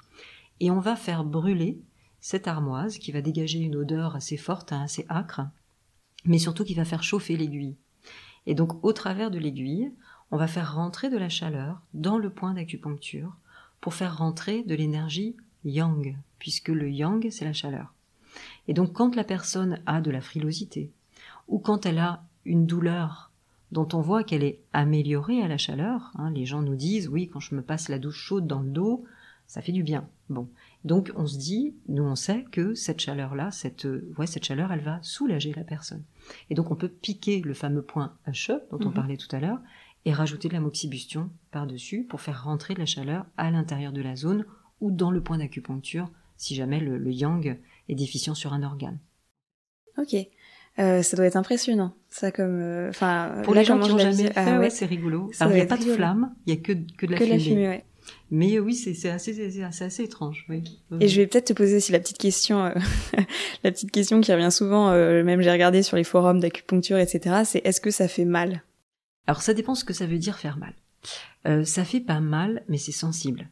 Speaker 2: et on va faire brûler cette armoise qui va dégager une odeur assez forte, hein, assez âcre, mais surtout qui va faire chauffer l'aiguille. Et donc au travers de l'aiguille, on va faire rentrer de la chaleur dans le point d'acupuncture pour faire rentrer de l'énergie yang, puisque le yang, c'est la chaleur. Et donc quand la personne a de la frilosité, ou quand elle a une douleur dont on voit qu'elle est améliorée à la chaleur, hein, les gens nous disent, oui, quand je me passe la douche chaude dans le dos, ça fait du bien. Bon. Donc on se dit, nous on sait que cette chaleur-là, cette, ouais, cette chaleur, elle va soulager la personne. Et donc on peut piquer le fameux point HE dont on mhm. parlait tout à l'heure et rajouter de la moxibustion par-dessus pour faire rentrer de la chaleur à l'intérieur de la zone ou dans le point d'acupuncture si jamais le, yang est déficient sur un organe.
Speaker 1: Ok. Euh, ça doit être impressionnant, ça comme, euh, enfin,
Speaker 2: pour les gens qui n'ont jamais fait, ah ouais, c'est rigolo. Alors il n'y a pas de flamme, il y a que, que de la que fumée. La ouais. Mais oui, c'est assez, assez, étrange. Oui.
Speaker 1: Et je vais peut-être te poser aussi la petite question, euh, (laughs) la petite question qui revient souvent. même j'ai regardé sur les forums d'acupuncture, etc. C'est est-ce que ça fait mal?
Speaker 2: Alors ça dépend ce que ça veut dire faire mal. ça fait pas mal, mais c'est sensible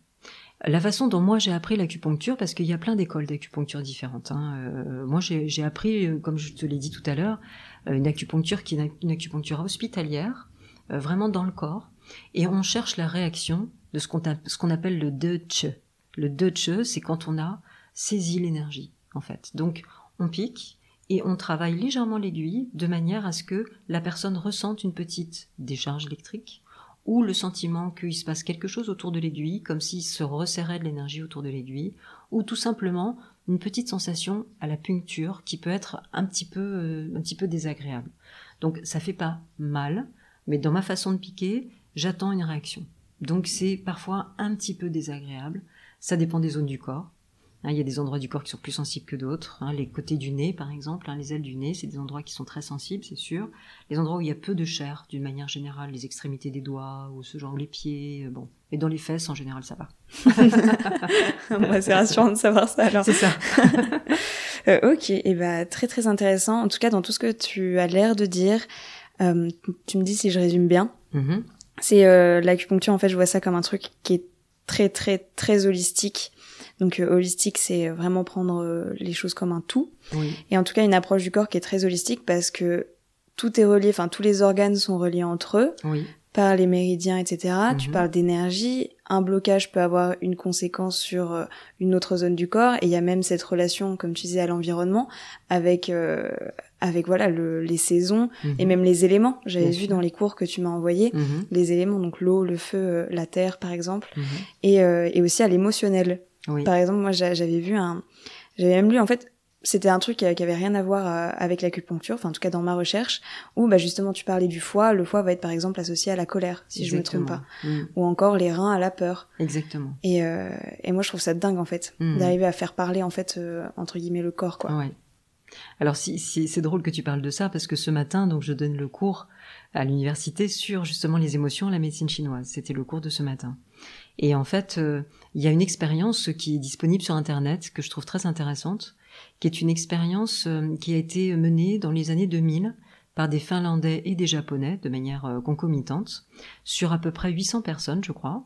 Speaker 2: la façon dont moi j'ai appris l'acupuncture, parce qu'il y a plein d'écoles d'acupuncture différentes. Hein. Euh, moi j'ai appris, euh, comme je te l'ai dit tout à l'heure, euh, une acupuncture qui est une acupuncture hospitalière, vraiment dans le corps, et on cherche la réaction de ce qu'on appelle le Deutsche. Le Deutsche, c'est quand on a saisi l'énergie, en fait. Donc on pique et on travaille légèrement l'aiguille de manière à ce que la personne ressente une petite décharge électrique ou le sentiment qu'il se passe quelque chose autour de l'aiguille, comme s'il se resserrait de l'énergie autour de l'aiguille, ou tout simplement une petite sensation à la puncture qui peut être un petit peu, euh, un petit peu désagréable. Donc ça fait pas mal, mais dans ma façon de piquer, j'attends une réaction. Donc c'est parfois un petit peu désagréable. Ça dépend des zones du corps. Hein, il y a des endroits du corps qui sont plus sensibles que d'autres. Hein, les côtés du nez, par exemple, hein, les ailes du nez, c'est des endroits qui sont très sensibles, c'est sûr. Les endroits où il y a peu de chair, d'une manière générale, les extrémités des doigts ou ce genre, les pieds, euh, bon. Et dans les fesses, en général, ça va. (laughs)
Speaker 1: c'est rassurant de savoir ça alors.
Speaker 2: C'est ça. (laughs)
Speaker 1: euh, ok, et bah très très intéressant. En tout cas, dans tout ce que tu as l'air de dire, euh, tu me dis si je résume bien. Mm-hmm. C'est euh, l'acupuncture, en fait, je vois ça comme un truc qui est très très très holistique. Donc holistique, c'est vraiment prendre les choses comme un tout. Et en tout cas, une approche du corps qui est très holistique parce que tout est relié, enfin tous les organes sont reliés entre eux. Oui par les méridiens, etc. Tu mhm. parles d'énergie. Un blocage peut avoir une conséquence sur euh, une autre zone du corps. Et il y a même cette relation, comme tu disais, à l'environnement, avec euh, avec voilà le, les saisons mhm. et même les éléments. J'avais vu dans les cours que tu m'as envoyé mhm. les éléments, donc l'eau, le feu, euh, la terre, par exemple, et, et aussi à l'émotionnel. Par exemple, moi j'avais vu un, j'avais même lu en fait c'était un truc qui avait rien à voir euh, avec l'acupuncture, enfin en tout cas dans ma recherche, où bah justement tu parlais du foie, le foie va être par exemple associé à la colère, si je me trompe pas, mm. ou encore les reins à la peur.
Speaker 2: Exactement.
Speaker 1: Et, euh, et moi je trouve ça dingue en fait, mm. d'arriver à faire parler en fait euh, entre guillemets le corps quoi.
Speaker 2: Ouais. Alors si, si c'est drôle que tu parles de ça parce que ce matin donc je donne le cours à l'université sur justement les émotions, la médecine chinoise. C'était le cours de ce matin. Et en fait, il y a une expérience qui est disponible sur internet que je trouve très intéressante qui est une expérience euh, qui a été menée dans les années 2000 par des Finlandais et des Japonais de manière euh, concomitante sur à peu près 800 personnes, je crois,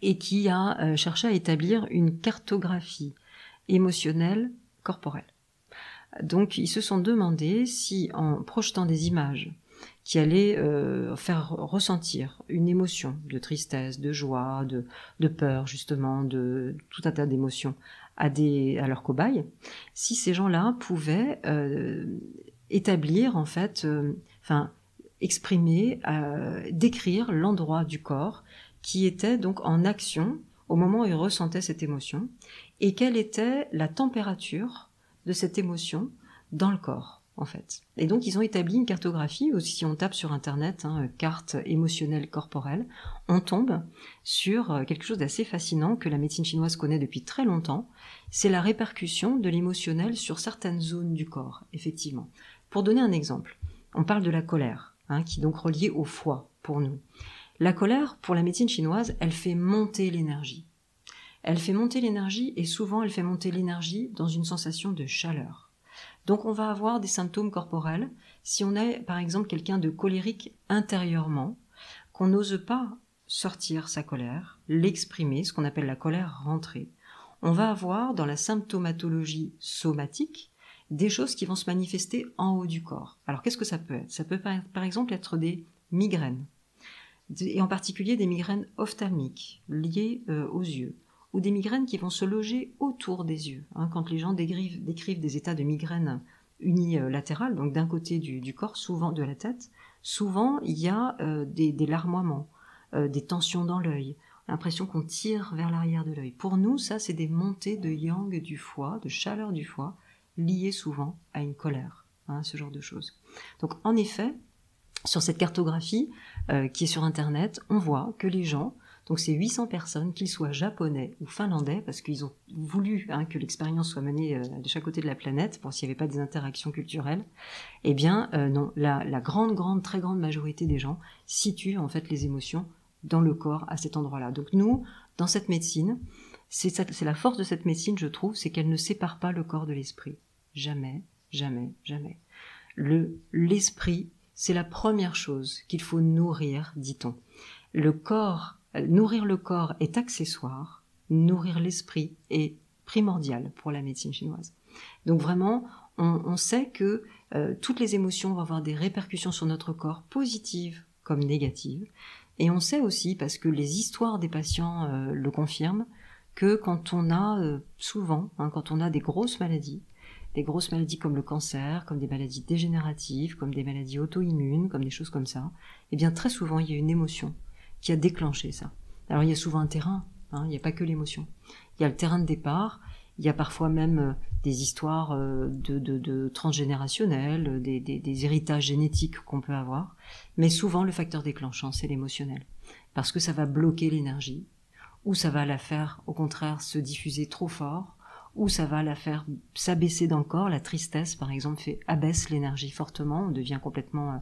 Speaker 2: et qui a euh, cherché à établir une cartographie émotionnelle corporelle. Donc ils se sont demandé si en projetant des images qui allaient faire ressentir une émotion de tristesse, de joie, de, peur justement, de tout un tas d'émotions à, à leurs cobayes, si ces gens-là pouvaient euh, établir, en fait, euh, enfin, exprimer, euh, décrire l'endroit du corps qui était donc en action au moment où ils ressentaient cette émotion, et quelle était la température de cette émotion dans le corps en fait. Et donc ils ont établi une cartographie, aussi si on tape sur Internet, hein, carte émotionnelle corporelle, on tombe sur euh, quelque chose d'assez fascinant que la médecine chinoise connaît depuis très longtemps, c'est la répercussion de l'émotionnel sur certaines zones du corps, effectivement. Pour donner un exemple, on parle de la colère, hein, qui est donc reliée au foie pour nous. La colère, pour la médecine chinoise, elle fait monter l'énergie. Elle fait monter l'énergie et souvent elle fait monter l'énergie dans une sensation de chaleur. Donc on va avoir des symptômes corporels si on est par exemple quelqu'un de colérique intérieurement, qu'on n'ose pas sortir sa colère, l'exprimer, ce qu'on appelle la colère rentrée. On va avoir dans la symptomatologie somatique des choses qui vont se manifester en haut du corps. Alors qu'est-ce que ça peut être? Ça peut par exemple être des migraines, et en particulier des migraines ophtalmiques liées euh, aux yeux ou des migraines qui vont se loger autour des yeux. Hein, quand les gens décrivent, des états de migraine unilatérale, donc d'un côté du, corps, souvent de la tête, souvent il y a euh, des, larmoiements, euh, des tensions dans l'œil, l'impression qu'on tire vers l'arrière de l'œil. Pour nous, ça, c'est des montées de yang du foie, de chaleur du foie, liées souvent à une colère, hein, ce genre de choses. Donc, en effet, sur cette cartographie euh, qui est sur Internet, on voit que les gens donc ces 800 personnes, qu'ils soient japonais ou finlandais, parce qu'ils ont voulu hein, que l'expérience soit menée euh, de chaque côté de la planète, pour s'il n'y avait pas des interactions culturelles, eh bien euh, non, la, grande, grande, très grande majorité des gens situent en fait les émotions dans le corps à cet endroit-là. Donc nous, dans cette médecine, c'est la force de cette médecine, je trouve, c'est qu'elle ne sépare pas le corps de l'esprit. Jamais, jamais, jamais. Le l'esprit, c'est la première chose qu'il faut nourrir, dit-on. Le corps nourrir le corps est accessoire, nourrir l'esprit est primordial pour la médecine chinoise. Donc vraiment, on, sait que euh, toutes les émotions vont avoir des répercussions sur notre corps, positives comme négatives. Et on sait aussi, parce que les histoires des patients euh, le confirment, que quand on a euh, souvent, hein, quand on a des grosses maladies, des grosses maladies comme le cancer, comme des maladies dégénératives, comme des maladies auto-immunes, comme des choses comme ça, eh bien très souvent il y a une émotion qui a déclenché ça. Alors il y a souvent un terrain, hein, il n'y a pas que l'émotion. Il y a le terrain de départ, il y a parfois même euh, des histoires euh, de, de, transgénérationnelles, des, héritages génétiques qu'on peut avoir, mais souvent le facteur déclenchant, c'est l'émotionnel, parce que ça va bloquer l'énergie, ou ça va la faire au contraire se diffuser trop fort, ou ça va la faire s'abaisser dans le corps. La tristesse, par exemple, fait abaisse l'énergie fortement, on devient complètement euh,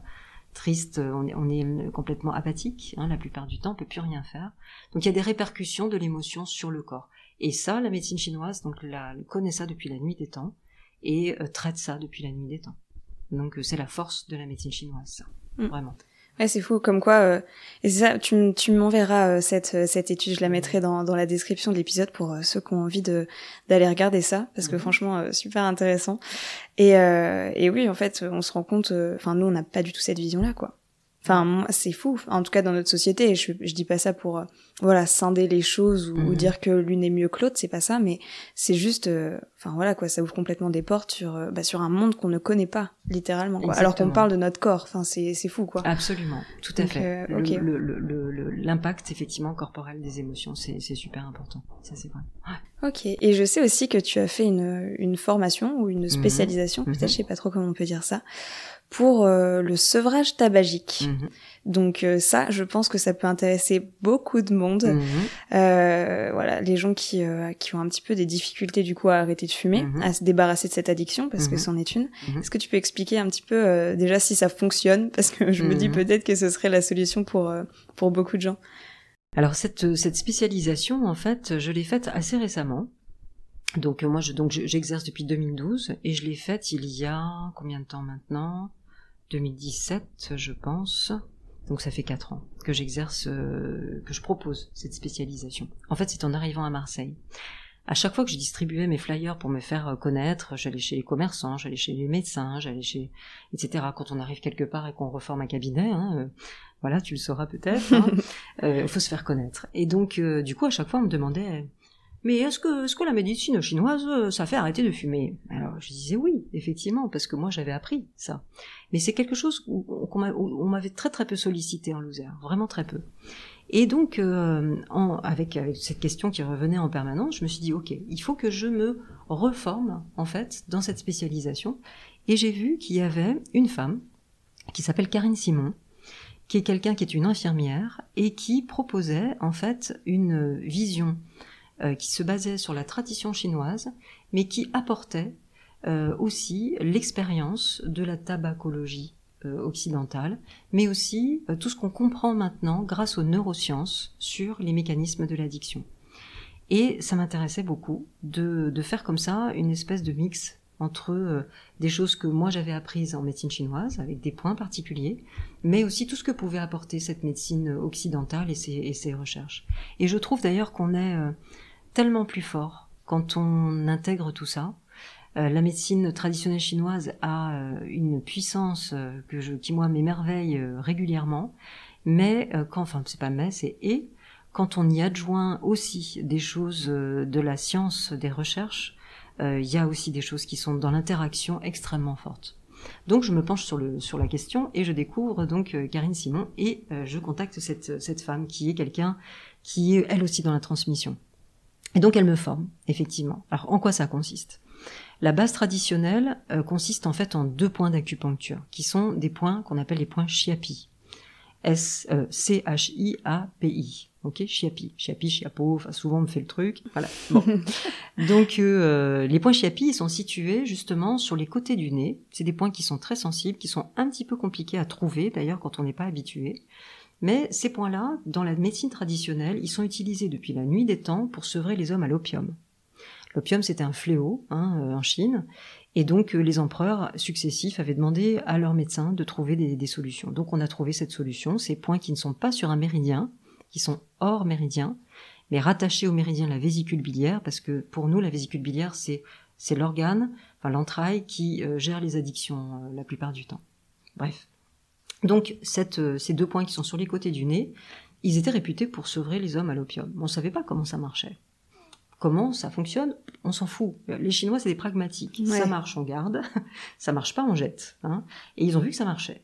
Speaker 2: triste, on est, on est complètement apathique, hein, la plupart du temps, on peut plus rien faire. Donc il y a des répercussions de l'émotion sur le corps. Et ça, la médecine chinoise donc la, connaît ça depuis la nuit des temps et euh, traite ça depuis la nuit des temps. Donc euh, c'est la force de la médecine chinoise, ça, mm. vraiment.
Speaker 1: Ouais, c'est fou, comme quoi. Euh, et c'est ça, tu, tu m'enverras euh, cette euh, cette étude, je la mettrai dans dans la description de l'épisode pour ceux qui ont envie de d'aller regarder ça, parce que mhm. franchement, super intéressant. Et et oui, en fait, on se rend compte. Enfin, nous, on n'a pas du tout cette vision-là, quoi. Enfin, c'est fou. En tout cas, dans notre société, je, je dis pas ça pour euh, voilà scinder les choses ou, mhm. dire que l'une est mieux que l'autre, c'est pas ça, mais c'est juste, euh, enfin voilà quoi, ça ouvre complètement des portes sur euh, bah, sur un monde qu'on ne connaît pas littéralement. Quoi. Alors qu'on parle de notre corps, enfin c'est c'est fou quoi.
Speaker 2: Absolument, tout à fait. L'impact effectivement corporel des émotions, c'est c'est super important. Ça c'est vrai.
Speaker 1: Ok. Et je sais aussi que tu as fait une une formation ou une mhm. spécialisation, peut-être, mhm. je sais pas trop comment on peut dire ça pour euh, le sevrage tabagique. Mhm. Donc euh, ça, je pense que ça peut intéresser beaucoup de monde. Mhm. Euh, voilà, les gens qui qui ont un petit peu des difficultés du coup à arrêter de fumer, mhm. à se débarrasser de cette addiction parce que c'en est une. Est-ce que tu peux expliquer un petit peu déjà si ça fonctionne? Parce que je me dis peut-être que ce serait la solution pour pour beaucoup de gens.
Speaker 2: Alors cette cette spécialisation en fait, je l'ai faite assez récemment. Donc moi je donc j'exerce depuis 2012 et je l'ai faite il y a combien de temps maintenant? 2017, je pense. Donc ça fait quatre ans que j'exerce, euh, que je propose cette spécialisation. En fait, c'est en arrivant à Marseille. À chaque fois que je distribuais mes flyers pour me faire euh, connaître, j'allais chez les commerçants, j'allais chez les médecins, j'allais chez, etc. Quand on arrive quelque part et qu'on reforme un cabinet, hein, euh, voilà, tu le sauras peut-être. Il hein, (laughs) faut se faire connaître. Et donc, du coup, à chaque fois, on me demandait mais est-ce que, est-ce que la médecine chinoise, euh, ça fait arrêter de fumer? Alors je disais oui, effectivement, parce que moi j'avais appris ça. Mais c'est quelque chose qu'on m'avait très très peu sollicité en Lozère, vraiment très peu. Et donc, euh, en, avec, avec cette question qui revenait en permanence, je me suis dit, ok, il faut que je me reforme, en fait, dans cette spécialisation. Et j'ai vu qu'il y avait une femme qui s'appelle Karine Simon, qui est quelqu'un qui est une infirmière et qui proposait, en fait, une vision euh, qui se basait sur la tradition chinoise, mais qui apportait euh, aussi l'expérience de la tabacologie euh, occidentale, mais aussi tout ce qu'on comprend maintenant grâce aux neurosciences sur les mécanismes de l'addiction. Et ça m'intéressait beaucoup de, de, faire comme ça une espèce de mix entre des choses que moi j'avais apprises en médecine chinoise, avec des points particuliers, mais aussi tout ce que pouvait apporter cette médecine occidentale et ses, et ses recherches. Et je trouve d'ailleurs qu'on est tellement plus fort quand on intègre tout ça. Euh, la médecine traditionnelle chinoise a euh, une puissance euh, que je, qui moi m'émerveille régulièrement, mais quand, enfin c'est pas mais, c'est et quand on y adjoint aussi des choses de la science, des recherches, il y a aussi des choses qui sont dans l'interaction extrêmement fortes. Donc je me penche sur, le, sur la question et je découvre donc Karine Simon et je contacte cette, cette femme qui est quelqu'un qui est elle aussi dans la transmission. Et donc elle me forme, effectivement. Alors en quoi ça consiste? La base traditionnelle euh, consiste en fait en deux points d'acupuncture, qui sont des points qu'on appelle les points Chiapi. S euh, C H I A P I. Ok, Chiapi, Chiapi, Chiapo. Enfin, souvent on me fait le truc. Voilà. Bon. (laughs) Donc euh, les points Chiapi sont situés justement sur les côtés du nez. C'est des points qui sont très sensibles, qui sont un petit peu compliqués à trouver d'ailleurs quand on n'est pas habitué. Mais ces points-là, dans la médecine traditionnelle, ils sont utilisés depuis la nuit des temps pour sevrer les hommes à l'opium. L'opium, c'était un fléau hein, euh, en Chine, et donc euh, les empereurs successifs avaient demandé à leurs médecins de trouver des, solutions. Donc on a trouvé cette solution, ces points qui ne sont pas sur un méridien, qui sont hors méridien, mais rattachés au méridien la vésicule biliaire, parce que pour nous, la vésicule biliaire, c'est l'organe, enfin l'entraille qui euh, gère les addictions la plupart du temps. Bref. Donc euh, ces deux points qui sont sur les côtés du nez, ils étaient réputés pour sevrer les hommes à l'opium. On ne savait pas comment ça marchait. Comment ça fonctionne On s'en fout. Les Chinois, c'est des pragmatiques. Ça marche, on garde. (laughs) ça marche pas, on jette. Hein. Et ils ont vu que ça marchait.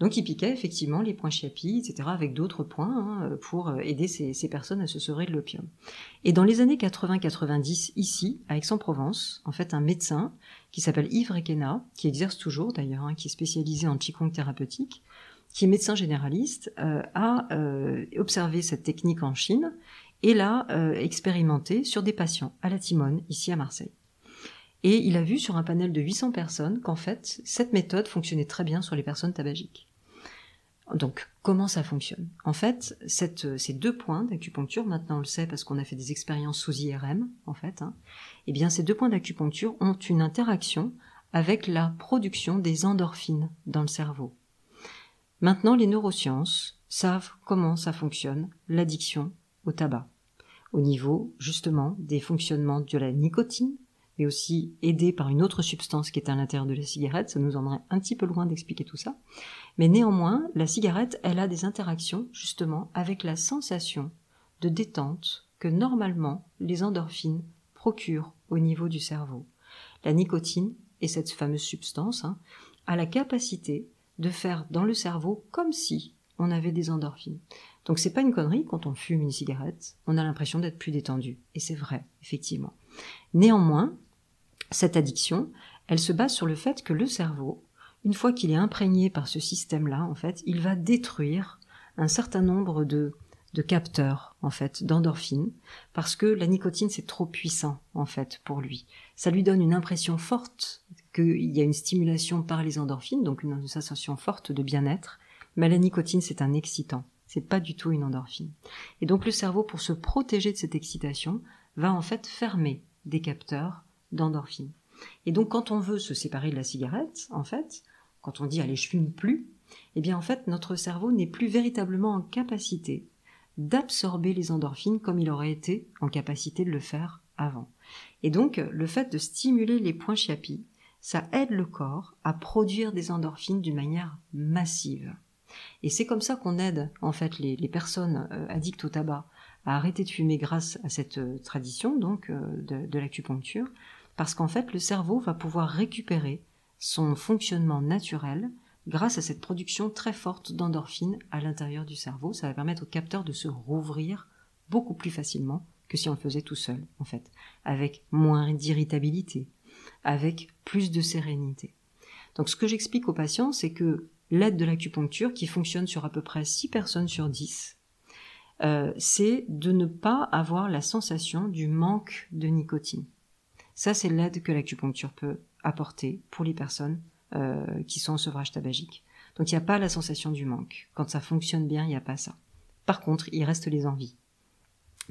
Speaker 2: Donc ils piquaient effectivement les points chiapi, etc., avec d'autres points hein, pour euh, aider ces, personnes à se sevrer de l'opium. Et dans les années 80-90, ici, à Aix-en-Provence, en fait, un médecin qui s'appelle Yves Requena, qui exerce toujours d'ailleurs, hein, qui est spécialisé en Qigong thérapeutique, qui est médecin généraliste, euh, a euh, observé cette technique en Chine et l'a euh, expérimentée sur des patients à la Timone, ici à Marseille. Et il a vu sur un panel de 800 personnes qu'en fait, cette méthode fonctionnait très bien sur les personnes tabagiques. Donc, comment ça fonctionne? En fait, cette, ces deux points d'acupuncture, maintenant on le sait parce qu'on a fait des expériences sous IRM, en fait, hein, eh bien ces deux points d'acupuncture ont une interaction avec la production des endorphines dans le cerveau. Maintenant, les neurosciences savent comment ça fonctionne, l'addiction au tabac, au niveau justement des fonctionnements de la nicotine, mais aussi aidé par une autre substance qui est à l'intérieur de la cigarette. Ça nous emmenerait un petit peu loin d'expliquer tout ça. Mais néanmoins, la cigarette, elle a des interactions justement avec la sensation de détente que normalement les endorphines procurent au niveau du cerveau. La nicotine et cette fameuse substance hein, a la capacité de faire dans le cerveau comme si on avait des endorphines. Donc c'est pas une connerie quand on fume une cigarette, on a l'impression d'être plus détendu et c'est vrai effectivement. Néanmoins, cette addiction, elle se base sur le fait que le cerveau, une fois qu'il est imprégné par ce système-là, en fait, il va détruire un certain nombre de, capteurs, en fait, d'endorphines, parce que la nicotine, c'est trop puissant, en fait, pour lui. Ça lui donne une impression forte qu'il y a une stimulation par les endorphines, donc une sensation forte de bien-être, mais la nicotine, c'est un excitant. C'est pas du tout une endorphine. Et donc le cerveau, pour se protéger de cette excitation, va en fait fermer des capteurs d'endorphine. Et donc quand on veut se séparer de la cigarette, en fait, quand on dit allez je fume plus, eh bien en fait notre cerveau n'est plus véritablement en capacité d'absorber les endorphines comme il aurait été en capacité de le faire avant. Et donc le fait de stimuler les points chiapi, ça aide le corps à produire des endorphines d'une manière massive. Et c'est comme ça qu'on aide en fait les, personnes euh, addictes au tabac à arrêter de fumer grâce à cette euh, tradition donc euh, de l'acupuncture, parce qu'en fait le cerveau va pouvoir récupérer son fonctionnement naturel grâce à cette production très forte d'endorphines à l'intérieur du cerveau. Ça va permettre au capteur de se rouvrir beaucoup plus facilement que si on le faisait tout seul, en fait, avec moins d'irritabilité, avec plus de sérénité. Donc ce que j'explique aux patients, c'est que l'aide de l'acupuncture, qui fonctionne sur à peu près 6 personnes sur 10, euh, c'est de ne pas avoir la sensation du manque de nicotine. Ça, c'est l'aide que l'acupuncture peut apporter pour les personnes euh, qui sont en sevrage tabagique. Donc il n'y a pas la sensation du manque. Quand ça fonctionne bien, il n'y a pas ça. Par contre, il reste les envies.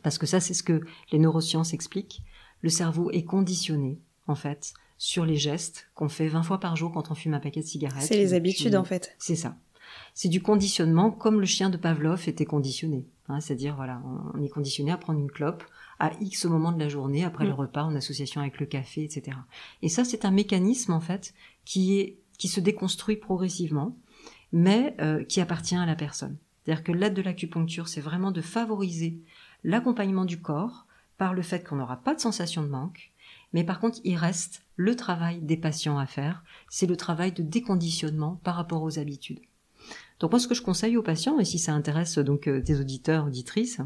Speaker 2: Parce que ça, c'est ce que les neurosciences expliquent. Le cerveau est conditionné, en fait, sur les gestes qu'on fait 20 fois par jour quand on fume un paquet de cigarettes.
Speaker 1: C'est les habitudes, en fait.
Speaker 2: C'est ça. C'est du conditionnement comme le chien de Pavlov était conditionné. Hein, C'est-à-dire, voilà, on est conditionné à prendre une clope à X moment de la journée, après le mm. repas, en association avec le café, etc. Et ça, c'est un mécanisme, en fait, qui est, qui se déconstruit progressivement, mais euh, qui appartient à la personne. C'est-à-dire que l'aide de l'acupuncture, c'est vraiment de favoriser l'accompagnement du corps par le fait qu'on n'aura pas de sensation de manque, mais par contre, il reste le travail des patients à faire, c'est le travail de déconditionnement par rapport aux habitudes. Donc moi, ce que je conseille aux patients, et si ça intéresse donc euh, tes auditeurs, auditrices,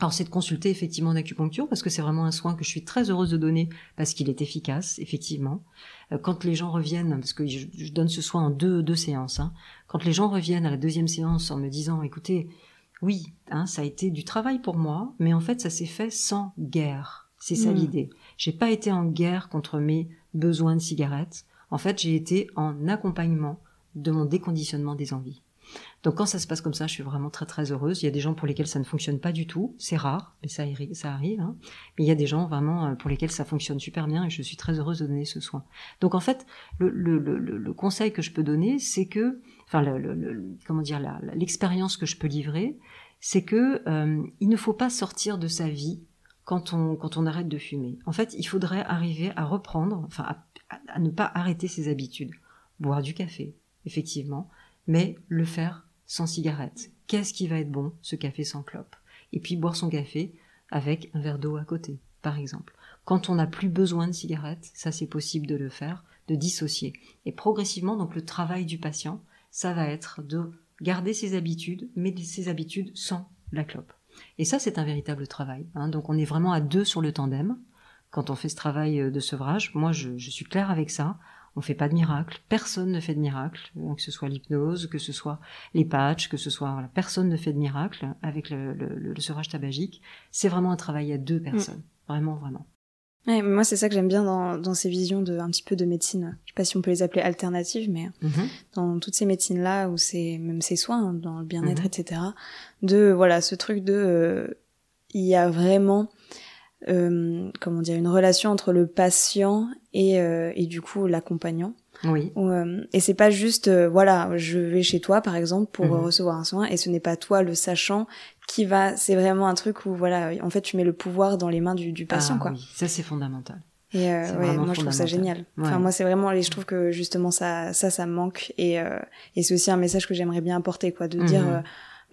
Speaker 2: alors c'est de consulter effectivement l'acupuncture parce que c'est vraiment un soin que je suis très heureuse de donner parce qu'il est efficace effectivement. Euh, quand les gens reviennent, parce que je, donne ce soin en deux, deux séances, hein, quand les gens reviennent à la deuxième séance en me disant écoutez, oui, hein, ça a été du travail pour moi, mais en fait ça s'est fait sans guerre. C'est ça mmh. l'idée. J'ai pas été en guerre contre mes besoins de cigarettes. En fait, j'ai été en accompagnement de mon déconditionnement des envies. Donc quand ça se passe comme ça, je suis vraiment très très heureuse. Il y a des gens pour lesquels ça ne fonctionne pas du tout, c'est rare, mais ça, arrive. Hein. Mais il y a des gens vraiment euh, pour lesquels ça fonctionne super bien et je suis très heureuse de donner ce soin. Donc en fait, le, le, le, le conseil que je peux donner, c'est que, enfin, comment dire, l'expérience que je peux livrer, c'est que euh, il ne faut pas sortir de sa vie quand on quand on arrête de fumer. En fait, il faudrait arriver à reprendre, enfin, à ne pas arrêter ses habitudes, boire du café, effectivement, mais le faire sans cigarette. Qu'est-ce qui va être bon, ce café sans clope? Et puis boire son café avec un verre d'eau à côté, par exemple. Quand on n'a plus besoin de cigarette, ça c'est possible de le faire, de dissocier. Et progressivement, donc le travail du patient, ça va être de garder ses habitudes, mais ses habitudes sans la clope. Et ça, c'est un véritable travail. Hein. Donc on est vraiment à deux sur le tandem quand on fait ce travail euh, de sevrage. Moi, je, je suis claire avec ça. On fait pas de miracle. Personne ne fait de miracle. Que ce soit l'hypnose, que ce soit les patchs, que ce soit voilà, personne ne fait de miracle avec le, le, tabagique. C'est vraiment un travail à deux personnes. Mm. Vraiment, vraiment.
Speaker 1: Ouais, moi, c'est ça que j'aime bien dans, dans, ces visions de un petit peu de médecine. Je sais pas si on peut les appeler alternatives, mais mm-hmm. dans toutes ces médecines-là, où c'est même ces soins, hein, dans le bien-être, mm-hmm. etc. De voilà, ce truc de, euh, il y a vraiment euh, comment dire, une relation entre le patient et, euh, et du coup l'accompagnant.
Speaker 2: Oui.
Speaker 1: Euh, et c'est pas juste, euh, voilà, je vais chez toi par exemple pour
Speaker 2: Mhm.
Speaker 1: recevoir un soin, et ce n'est pas toi le sachant qui va. C'est vraiment un truc où voilà, en fait, tu mets le pouvoir dans les mains du, du patient,
Speaker 2: Ah
Speaker 1: quoi.
Speaker 2: oui, ça c'est fondamental.
Speaker 1: Et euh, ouais, moi je trouve ça génial. Enfin moi c'est vraiment, et je trouve que justement ça, ça, ça me manque. Et euh, et c'est aussi un message que j'aimerais bien apporter, quoi, de dire.
Speaker 2: Mhm.
Speaker 1: euh,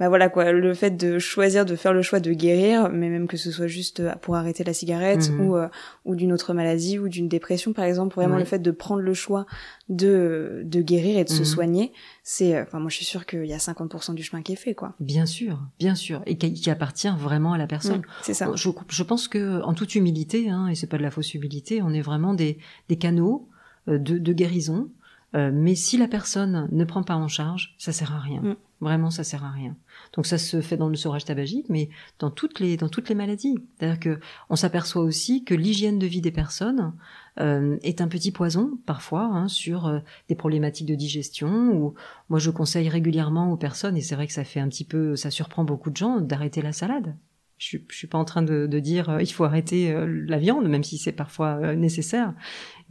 Speaker 1: bah voilà quoi, le fait de choisir de faire le choix de guérir, mais même que ce soit juste euh, pour arrêter la cigarette
Speaker 2: Mhm.
Speaker 1: ou euh, ou d'une autre maladie ou d'une dépression par exemple, vraiment
Speaker 2: Oui.
Speaker 1: le fait de prendre le choix de de guérir et de se
Speaker 2: Mhm.
Speaker 1: soigner, c'est euh, enfin moi je suis sûre qu'il y a 50% du chemin qui est fait quoi.
Speaker 2: Bien sûr, bien sûr, et qui, qui appartient vraiment à la personne.
Speaker 1: Mm, c'est ça.
Speaker 2: Je, je pense que, en toute humilité, hein, et c'est pas de la fausse humilité, on est vraiment des, des canaux de, de guérison. Euh, mais si la personne ne prend pas en charge, ça sert à rien.
Speaker 1: Mm.
Speaker 2: Vraiment, ça sert à rien. Donc ça se fait dans le sevrage tabagique, mais dans toutes les dans toutes les maladies. C'est-à-dire que on s'aperçoit aussi que l'hygiène de vie des personnes euh, est un petit poison parfois hein, sur euh, des problématiques de digestion. Ou moi, je conseille régulièrement aux personnes, et c'est vrai que ça fait un petit peu, ça surprend beaucoup de gens, d'arrêter la salade. Je je suis pas en train de, de dire euh, il faut arrêter euh, la viande, même si c'est parfois euh, nécessaire.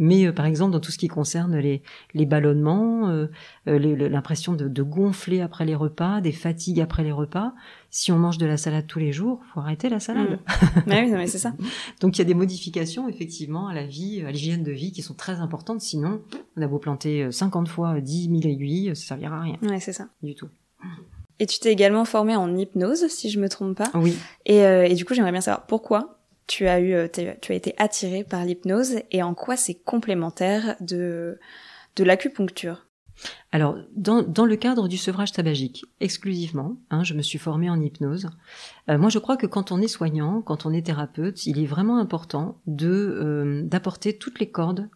Speaker 2: Mais euh, par exemple, dans tout ce qui concerne les, les ballonnements, euh, euh, l'impression de, de gonfler après les repas, des fatigues après les repas, si on mange de la salade tous les jours, faut arrêter la salade.
Speaker 1: Ouais, oui, non, mais c'est ça. (laughs)
Speaker 2: Donc il y a des modifications effectivement à la vie, à l'hygiène de vie qui sont très importantes. Sinon, on a beau planter euh, 50 fois euh, 10 000 aiguilles, ça servira à rien
Speaker 1: Ouais, c'est ça.
Speaker 2: du tout.
Speaker 1: Et tu t'es également formée en hypnose, si je me trompe pas.
Speaker 2: Oui.
Speaker 1: Et, euh, et du coup, j'aimerais bien savoir pourquoi tu as eu, euh, tu as été attirée par l'hypnose et en quoi c'est complémentaire de l'acupuncture?
Speaker 2: Alors, dans, le cadre du sevrage tabagique, exclusivement, hein, je me suis formée en hypnose. Euh, moi, je crois que quand on est soignant, quand on est thérapeute, il est vraiment important euh, d'apporter toutes les cordes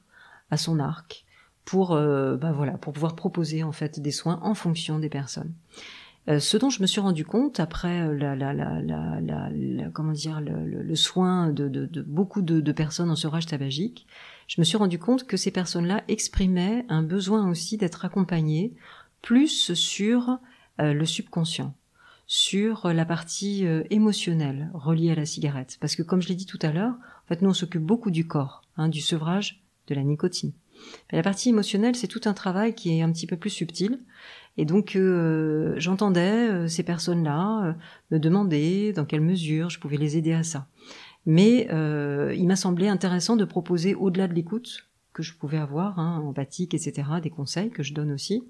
Speaker 2: à son arc pour, bah pour pouvoir proposer en fait des soins en fonction des personnes. Euh, ce dont je me suis rendu compte après euh, la, la, la, la, comment dire le, le- le soin de, de, de beaucoup de, de personnes en sevrage tabagique, je me suis rendu compte que ces personnes-là exprimaient un besoin aussi d'être accompagnées plus sur euh, le subconscient, sur la partie euh, émotionnelle reliée à la cigarette. Parce que comme je l'ai dit tout à l'heure, en fait, nous on s'occupe beaucoup du corps, hein, du sevrage de la nicotine. Mais la partie émotionnelle, c'est tout un travail qui est un petit peu plus subtil. Et donc, euh, j'entendais euh, ces personnes-là euh, me demander dans quelle mesure je pouvais les aider à ça. Mais il m'a semblé intéressant de proposer, au-delà de l'écoute que je pouvais avoir, hein, empathique, etc., des conseils que je donne aussi,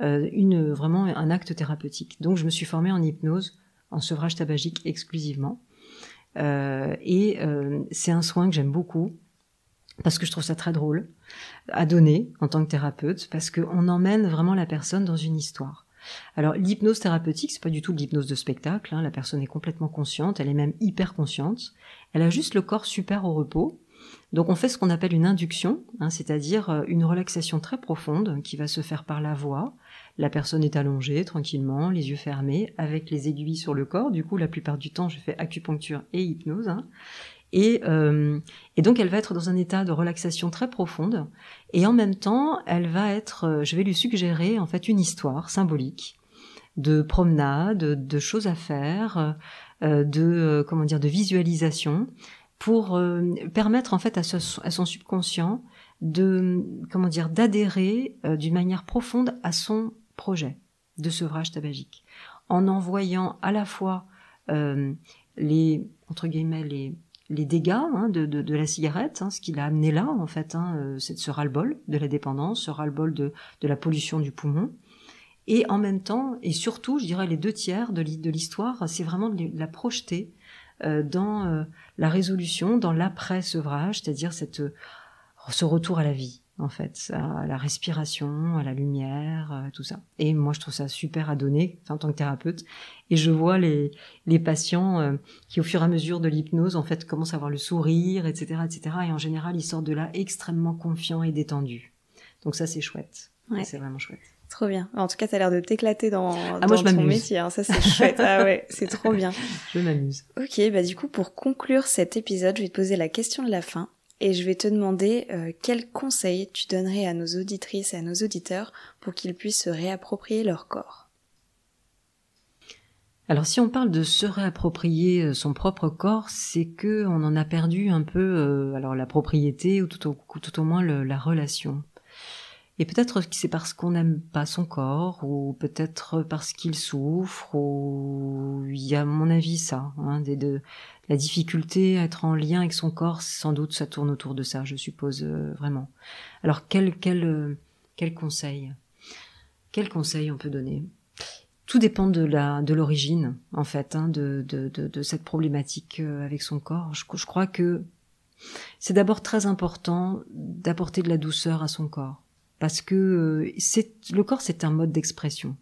Speaker 2: une vraiment un acte thérapeutique. Donc, je me suis formée en hypnose, en sevrage tabagique exclusivement. Et c'est un soin que j'aime beaucoup parce que je trouve ça très drôle à donner en tant que thérapeute, parce qu'on emmène vraiment la personne dans une histoire. Alors l'hypnose thérapeutique, c'est pas du tout de l'hypnose de spectacle. hein, la personne est complètement consciente, elle est même hyper consciente. Elle a juste le corps super au repos. Donc on fait ce qu'on appelle une induction, hein, c'est-à-dire euh, une relaxation très profonde qui va se faire par la voix. La personne est allongée tranquillement, les yeux fermés, avec les aiguilles sur le corps. Du coup, la plupart du temps, je fais acupuncture et hypnose. hein. Et, euh, et donc elle va être dans un état de relaxation très profonde. Et en même temps, elle va être, euh, je vais lui suggérer en fait une histoire symbolique de promenade, de choses à faire, euh, de euh, comment dire, de visualisation pour euh, permettre en fait à, à son subconscient de comment dire d'adhérer euh, d'une manière profonde à son projet de sevrage tabagique en envoyant à la fois les entre guillemets les les dégâts hein, de, de, la cigarette, hein, ce qui l'a amené là en fait, hein, euh, ce ras-le-bol de la dépendance, ce ras-le-bol de, de la pollution du poumon, et en même temps, et surtout, je dirais les deux tiers de l'hi- de l'histoire, c'est vraiment de la projeter euh, dans euh, la résolution, dans l'après-sevrage, c'est-à-dire ce retour à la vie, en fait, à la respiration, à la lumière, euh, tout ça. Et moi, je trouve ça super à donner en tant que thérapeute. Et je vois les, les patients euh, qui, au fur et à mesure de l'hypnose, en fait, commencent à avoir le sourire, etc., etc. Et en général, ils sortent de là extrêmement confiants et détendus. Donc ça, c'est chouette.
Speaker 1: Ouais.
Speaker 2: C'est vraiment chouette.
Speaker 1: Trop bien. En tout cas, t'as l'air de t'éclater dans,
Speaker 2: moi,
Speaker 1: dans
Speaker 2: je
Speaker 1: ton métier. hein. Ça, c'est chouette. Ah ouais, c'est trop bien. (laughs)
Speaker 2: Je m'amuse.
Speaker 1: Ok, bah du coup, pour conclure cet épisode, je vais te poser la question de la fin. Et je vais te demander euh, quels conseils tu donnerais à nos auditrices et à nos auditeurs pour qu'ils puissent se réapproprier leur corps?
Speaker 2: Alors si on parle de se réapproprier euh, son propre corps, c'est que on en a perdu un peu euh, alors la propriété ou tout au, moins la relation. Et peut-être que c'est parce qu'on n'aime pas son corps, ou peut-être parce qu'il souffre, ou il y a à mon avis ça, hein, des, de, la difficulté à être en lien avec son corps, sans doute ça tourne autour de ça, je suppose euh, vraiment. Alors quel quel euh, quel conseil? Quel conseil on peut donner? Tout dépend de la de l'origine en fait hein, de, de, de, de, cette problématique euh, avec son corps. Je, je crois que c'est d'abord très important d'apporter de la douceur à son corps parce que c'est le corps c'est un mode d'expression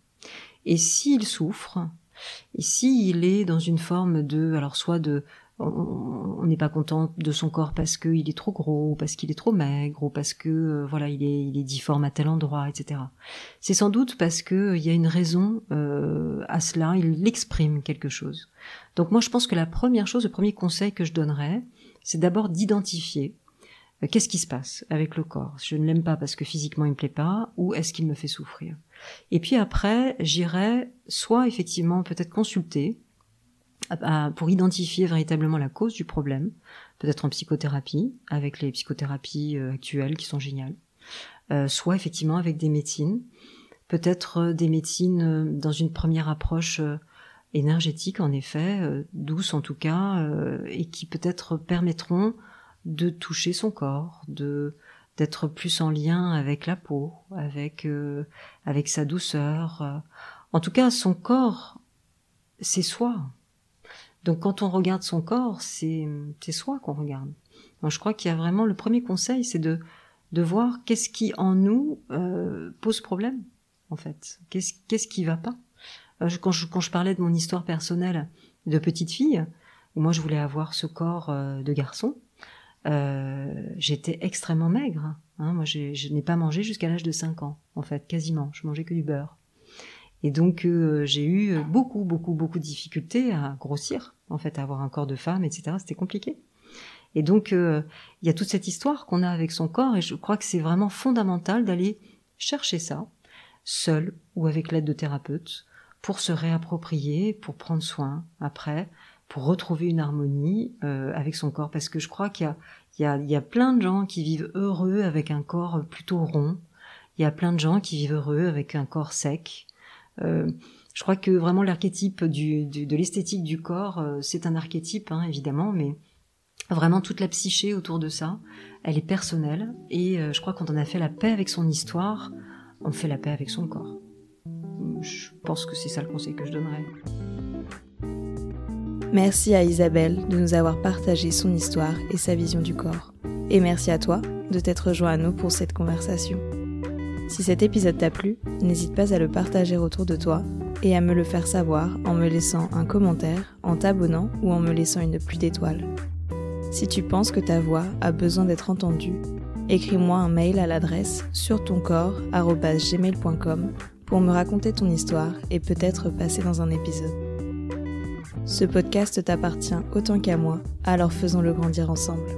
Speaker 2: et s'il souffre et s'il est dans une forme de, alors soit de, on n'est pas content de son corps parce qu'il est trop gros, ou parce qu'il est trop maigre, ou parce que euh, voilà il est, il est difforme à tel endroit, etc. C'est sans doute parce que euh, il y a une raison euh, à cela, il exprime quelque chose. Donc moi je pense que la première chose, le premier conseil que je donnerais, c'est d'abord d'identifier qu'est-ce qui se passe avec le corps. Je ne l'aime pas parce que physiquement il me plaît pas, ou est-ce qu'il me fait souffrir? Et puis après, j'irai soit effectivement peut-être consulter pour identifier véritablement la cause du problème, peut-être en psychothérapie, avec les psychothérapies euh, actuelles qui sont géniales, euh, soit effectivement avec des médecines, peut-être euh, des médecines dans une première approche énergétique en effet, douce en tout cas, et qui peut-être permettront de toucher son corps, de d'être plus en lien avec la peau, avec avec sa douceur. En tout cas, son corps, c'est soi. Donc quand on regarde son corps, c'est soi qu'on regarde. Donc, je crois qu'il y a vraiment le premier conseil, c'est de de voir qu'est-ce qui en nous euh, pose problème en fait. Qu'est-ce qu'est-ce qui va pas? Euh, quand je quand je parlais de mon histoire personnelle de petite fille, où moi je voulais avoir ce corps euh, de garçon, j'étais extrêmement maigre. Hein. Moi, je n'ai pas mangé jusqu'à l'âge de 5 ans, en fait, quasiment. Je mangeais que du beurre. Et donc euh, j'ai eu beaucoup, beaucoup, beaucoup de difficultés à grossir, en fait, à avoir un corps de femme, etc. C'était compliqué. Et donc euh, il y a toute cette histoire qu'on a avec son corps, et je crois que c'est vraiment fondamental d'aller chercher ça, seul ou avec l'aide de thérapeutes, pour se réapproprier, pour prendre soin après, pour retrouver une harmonie euh, avec son corps, parce que je crois qu'il y a, il y, a, il y a plein de gens qui vivent heureux avec un corps plutôt rond. Il y a plein de gens qui vivent heureux avec un corps sec. Euh, je crois que vraiment l'archétype du, de l'esthétique du corps, euh, c'est un archétype hein, évidemment, mais vraiment toute la psyché autour de ça, elle est personnelle et euh, je crois qu'on en a fait la paix avec son histoire, on fait la paix avec son corps. Je pense que c'est ça le conseil que je donnerais.
Speaker 1: Merci à Isabelle de nous avoir partagé son histoire et sa vision du corps. Et merci à toi de t'être rejoint à nous pour cette conversation. Si cet épisode t'a plu, n'hésite pas à le partager autour de toi et à me le faire savoir en me laissant un commentaire, en t'abonnant ou en me laissant une pluie d'étoiles. Si tu penses que ta voix a besoin d'être entendue, écris-moi un mail à l'adresse sur pour me raconter ton histoire et peut-être passer dans un épisode. Ce podcast t'appartient autant qu'à moi, alors faisons-le grandir ensemble.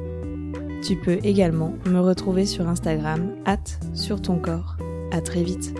Speaker 1: Tu peux également me retrouver sur Instagram, at sur ton corps. À très vite.